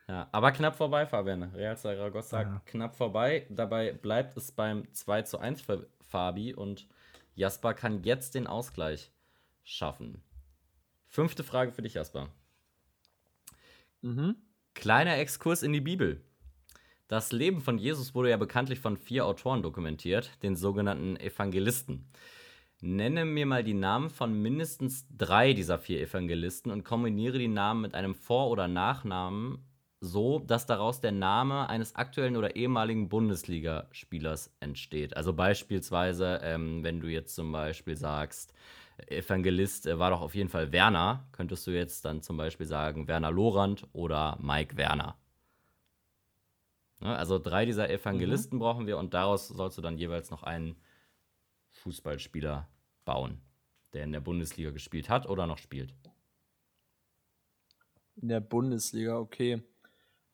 Ja, aber knapp vorbei, Fabian. Real Zaragoza Ja. knapp vorbei. Dabei bleibt es beim 2 zu 1 für Fabi und Jasper kann jetzt den Ausgleich schaffen. Fünfte Frage für dich, Jasper. Mhm. Kleiner Exkurs in die Bibel. Das Leben von Jesus wurde ja bekanntlich von vier Autoren dokumentiert, den sogenannten Evangelisten. Nenne mir mal die Namen von mindestens drei dieser vier Evangelisten und kombiniere die Namen mit einem Vor- oder Nachnamen so, dass daraus der Name eines aktuellen oder ehemaligen Bundesligaspielers entsteht. Also beispielsweise, ähm, wenn du jetzt zum Beispiel sagst, Evangelist äh, war doch auf jeden Fall Werner, könntest du jetzt dann zum Beispiel sagen Werner Lorand oder Mike Werner. Ne, also drei dieser Evangelisten brauchen wir und daraus sollst du dann jeweils noch einen Fußballspieler bauen, der in der Bundesliga gespielt hat oder noch spielt. In der Bundesliga, okay.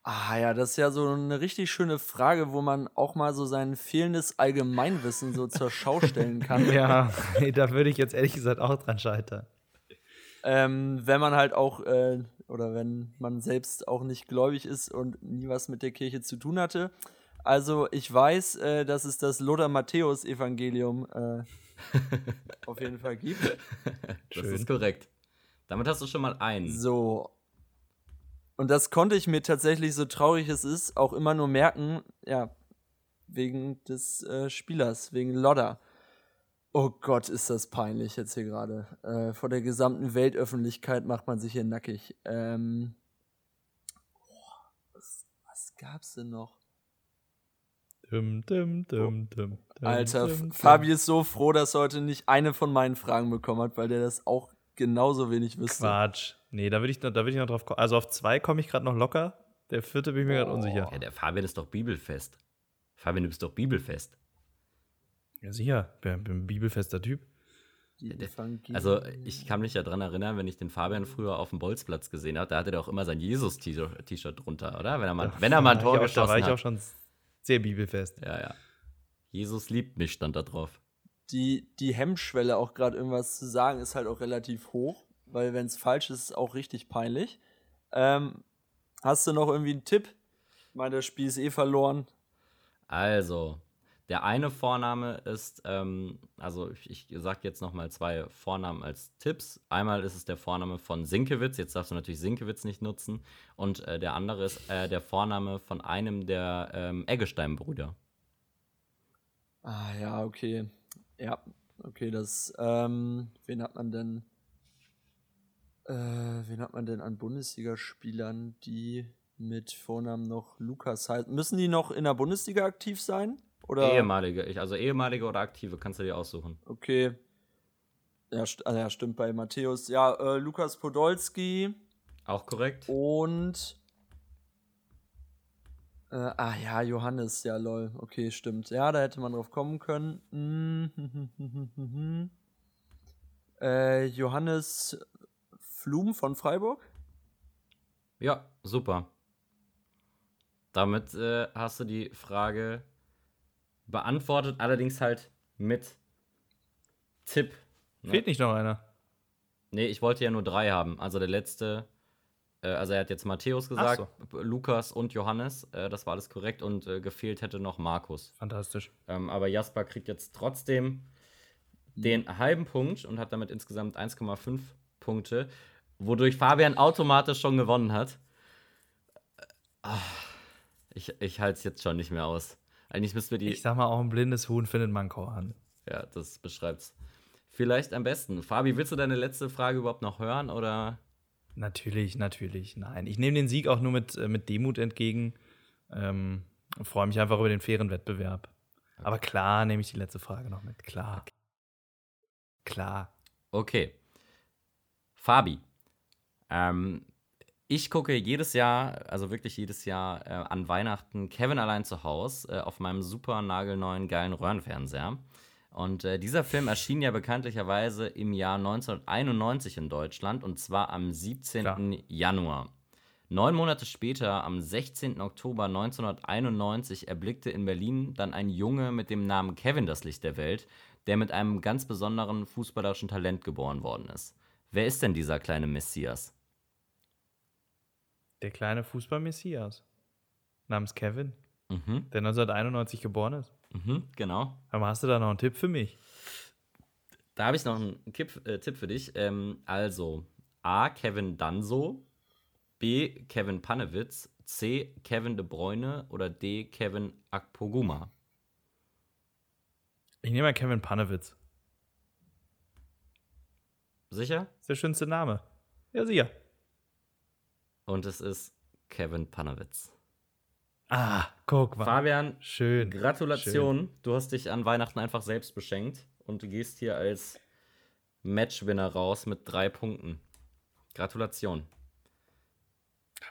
Ah ja, das ist ja so eine richtig schöne Frage, wo man auch mal so sein fehlendes Allgemeinwissen so zur Schau stellen kann. Ja, da würde ich jetzt ehrlich gesagt auch dran scheitern. Ähm, wenn man halt auch, äh, oder wenn man selbst auch nicht gläubig ist und nie was mit der Kirche zu tun hatte. Also ich weiß, äh, dass es das Lothar Matthäus Evangelium äh, auf jeden Fall gibt. Das Schön. ist korrekt. Damit hast du schon mal einen. So. Und das konnte ich mir tatsächlich, so traurig es ist, auch immer nur merken, ja, wegen des äh, Spielers, wegen Lodder. Oh Gott, ist das peinlich jetzt hier gerade. Äh, vor der gesamten Weltöffentlichkeit macht man sich hier nackig. Ähm, boah, was, was gab's denn noch? Dum, dum, dum, dum, dum, Alter, dum. Fabi ist so froh, dass er heute nicht eine von meinen Fragen bekommen hat, weil der das auch genauso wenig wüsste. Quatsch. Nee, da würde ich, noch- da würd ich noch drauf kommen. Also auf zwei komme ich gerade noch locker. Der vierte bin ich mir gerade unsicher. Ja, der Fabian ist doch bibelfest. Fabian, du bist doch bibelfest. Ja, sicher. Bin, bin ein bibelfester Typ. Also, ich kann mich ja dran erinnern, wenn ich den Fabian früher auf dem Bolzplatz gesehen habe, da hatte der auch immer sein Jesus-T-Shirt drunter, oder? Wenn er mal, wenn er mal ein Tor ich auch- Da war geschossen ich auch hat. schon sehr bibelfest. Ja, ja. Jesus liebt mich, stand da drauf. die, die Hemmschwelle auch gerade irgendwas zu sagen, ist halt auch relativ hoch, weil wenn es falsch ist, ist es auch richtig peinlich. Ähm, hast du noch irgendwie einen Tipp? Ich meine, das Spiel ist eh verloren. Also, der eine Vorname ist, ähm, also ich, ich sag jetzt noch mal zwei Vornamen als Tipps. Einmal ist es der Vorname von Sinkewitz, jetzt darfst du natürlich Sinkewitz nicht nutzen. Und äh, der andere ist äh, der Vorname von einem der ähm, Eggestein-Brüder. Ah ja, okay. Ja, okay, das, ähm, wen hat man denn, äh, wen hat man denn an Bundesligaspielern, die mit Vornamen noch Lukas heißen? Müssen die noch in der Bundesliga aktiv sein? Oder? Ehemalige, ich, also ehemalige oder aktive, kannst du dir aussuchen. Okay. Ja, st ah, ja, stimmt bei Matthäus. Ja, äh, Lukas Podolski Auch korrekt? und. Äh, ah ja, Johannes, ja, lol. Okay, stimmt. Ja, da hätte man drauf kommen können. Mm, äh, Johannes Flum von Freiburg? Ja, super. Damit äh, hast du die Frage beantwortet, allerdings halt mit Tipp. Ne? Fehlt nicht noch einer. Nee, ich wollte ja nur drei haben. Also der letzte, äh, also er hat jetzt Matthäus gesagt, Lukas und Johannes, äh, das war alles korrekt und äh, gefehlt hätte noch Markus. Fantastisch. Ähm, aber Jasper kriegt jetzt trotzdem den halben Punkt und hat damit insgesamt 1,5 Punkte, wodurch Fabian automatisch schon gewonnen hat. Ah, Ich, ich halte es jetzt schon nicht mehr aus. Eigentlich müssten wir die. Ich sag mal, auch ein blindes Huhn findet man Korn. Ja, das beschreibt's. Vielleicht am besten. Fabi, willst du deine letzte Frage überhaupt noch hören oder? Natürlich, natürlich. Nein, ich nehme den Sieg auch nur mit, äh, mit Demut entgegen. Ähm, und freue mich einfach über den fairen Wettbewerb. Aber klar nehme ich die letzte Frage noch mit. Klar. Klar. Okay. Fabi, ähm, ich gucke jedes Jahr, also wirklich jedes Jahr äh, an Weihnachten Kevin allein zu Hause äh, auf meinem super nagelneuen geilen Röhrenfernseher. Und äh, dieser Film erschien ja bekanntlicherweise im Jahr 1991 in Deutschland und zwar am 17. Klar. Januar. Neun Monate später, am 16. Oktober 1991, erblickte in Berlin dann ein Junge mit dem Namen Kevin das Licht der Welt, der mit einem ganz besonderen fußballerischen Talent geboren worden ist. Wer ist denn dieser kleine Messias? Der kleine Fußball-Messias. Namens Kevin, Mhm, der 1991 geboren ist. mhm, genau. Aber hast du da noch einen Tipp für mich? Da habe ich noch einen Kipp, äh, Tipp für dich. Ähm, also A. Kevin Danso, B. Kevin Panewitz, C. Kevin De Bruyne oder D. Kevin Akpoguma. Ich nehme mal Kevin Panewitz. Sicher? ist der schönste Name. Ja, sicher. Und es ist Kevin Panewitz. Ah, guck mal. Fabian, Schön. Gratulation. Du hast dich an Weihnachten einfach selbst beschenkt und du gehst hier als Matchwinner raus mit drei Punkten. Gratulation.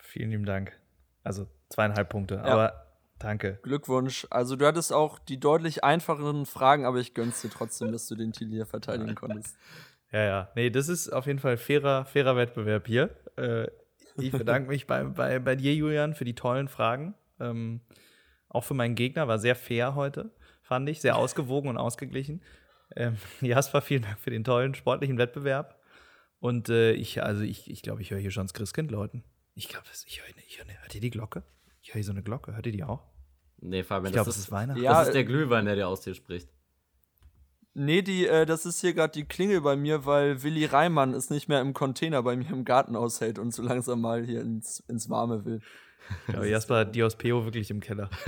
Vielen lieben Dank. Also zweieinhalb Punkte, aber danke. Glückwunsch. Also du hattest auch die deutlich einfacheren Fragen, aber ich gönn's dir trotzdem, dass du den Titel hier verteidigen konntest. Ja, ja. Nee, das ist auf jeden Fall fairer, fairer Wettbewerb hier. Äh, ich bedanke mich bei, bei, bei dir, Julian, für die tollen Fragen. Ähm, auch für meinen Gegner war sehr fair heute, fand ich. Sehr ausgewogen und ausgeglichen. Ähm, Jasper, vielen Dank für den tollen sportlichen Wettbewerb. Und äh, ich, also ich, ich glaube, ich höre hier schon das Christkind läuten. Ich glaube, ich höre, ich höre, hört ihr die Glocke? Ich höre hier so eine Glocke. Hört ihr die auch? Nee, Fabian, Ich glaube, das, es ist, ist Weihnachten. Ja, das ist der Glühwein, der dir aus dir spricht. Nee, die, äh, das ist hier gerade die Klingel bei mir, weil Willi Reimann es nicht mehr im Container bei mir im Garten aushält und so langsam mal hier ins, ins Warme will. Aber Jasper hat die aus Peo wirklich im Keller.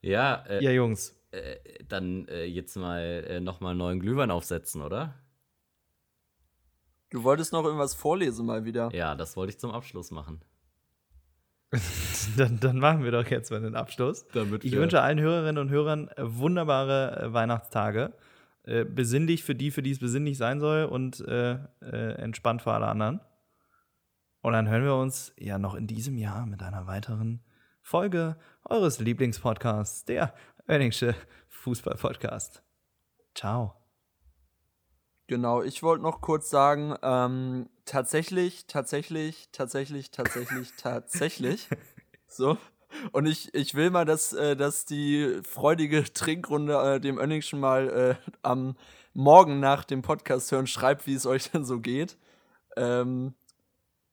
Ja, äh, Ja, Jungs. äh, dann äh, jetzt mal äh, nochmal einen neuen Glühwein aufsetzen, oder? Du wolltest noch irgendwas vorlesen mal wieder. Ja, das wollte ich zum Abschluss machen. Dann, dann machen wir doch jetzt mal den Abschluss. Damit Ich wünsche allen Hörerinnen und Hörern äh, wunderbare äh, Weihnachtstage. Äh, besinnlich für die, für die es besinnlich sein soll und äh, äh, entspannt für alle anderen. Und dann hören wir uns ja noch in diesem Jahr mit einer weiteren Folge eures Lieblingspodcasts, der Oenningsche Fußball-Podcast. Ciao. Genau, ich wollte noch kurz sagen, ähm, tatsächlich, tatsächlich, tatsächlich, tatsächlich, tatsächlich. So. Und ich, ich will mal, dass, äh, dass die freudige Trinkrunde äh, dem Önningschen mal äh, am Morgen nach dem Podcast hören schreibt, wie es euch denn so geht. Ähm,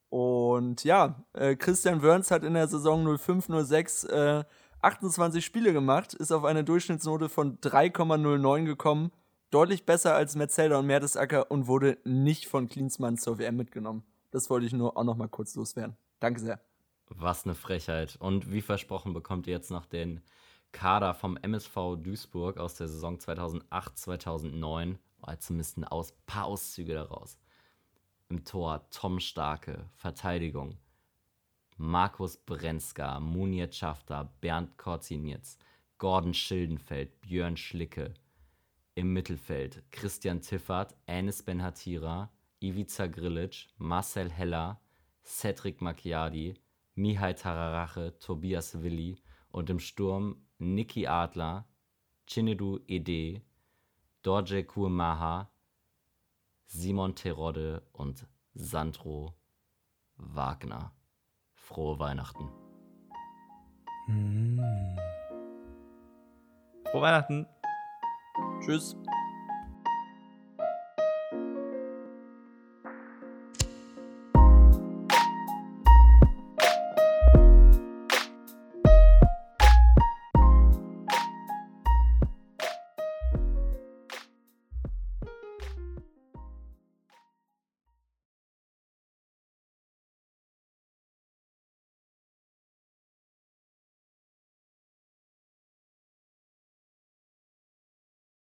und ja, äh, Christian Wörns hat in der Saison 05-06 äh, 28 Spiele gemacht, ist auf eine Durchschnittsnote von 3,09 gekommen. Deutlich besser als Metzelder und Mertesacker und wurde nicht von Klinsmann zur WM mitgenommen. Das wollte ich nur auch noch mal kurz loswerden. Danke sehr. Was eine Frechheit. Und wie versprochen bekommt ihr jetzt noch den Kader vom MSV Duisburg aus der Saison 2008, 2009. Oder zumindest ein aus, paar Auszüge daraus. Im Tor Tom Starke, Verteidigung Markus Brenzka, Munir Schafter, Bernd Korzinitz, Gordon Schildenfeld, Björn Schlicke. Im Mittelfeld Christian Tiffert, Enes Benhatira, Ivica Grilic, Marcel Heller, Cedric Macchiadi, Mihai Tararache, Tobias Willi und im Sturm Niki Adler, Chinedu Ede, Dorje Kurmaha, Simon Terodde und Sandro Wagner. Frohe Weihnachten. Frohe Weihnachten. Tschüss.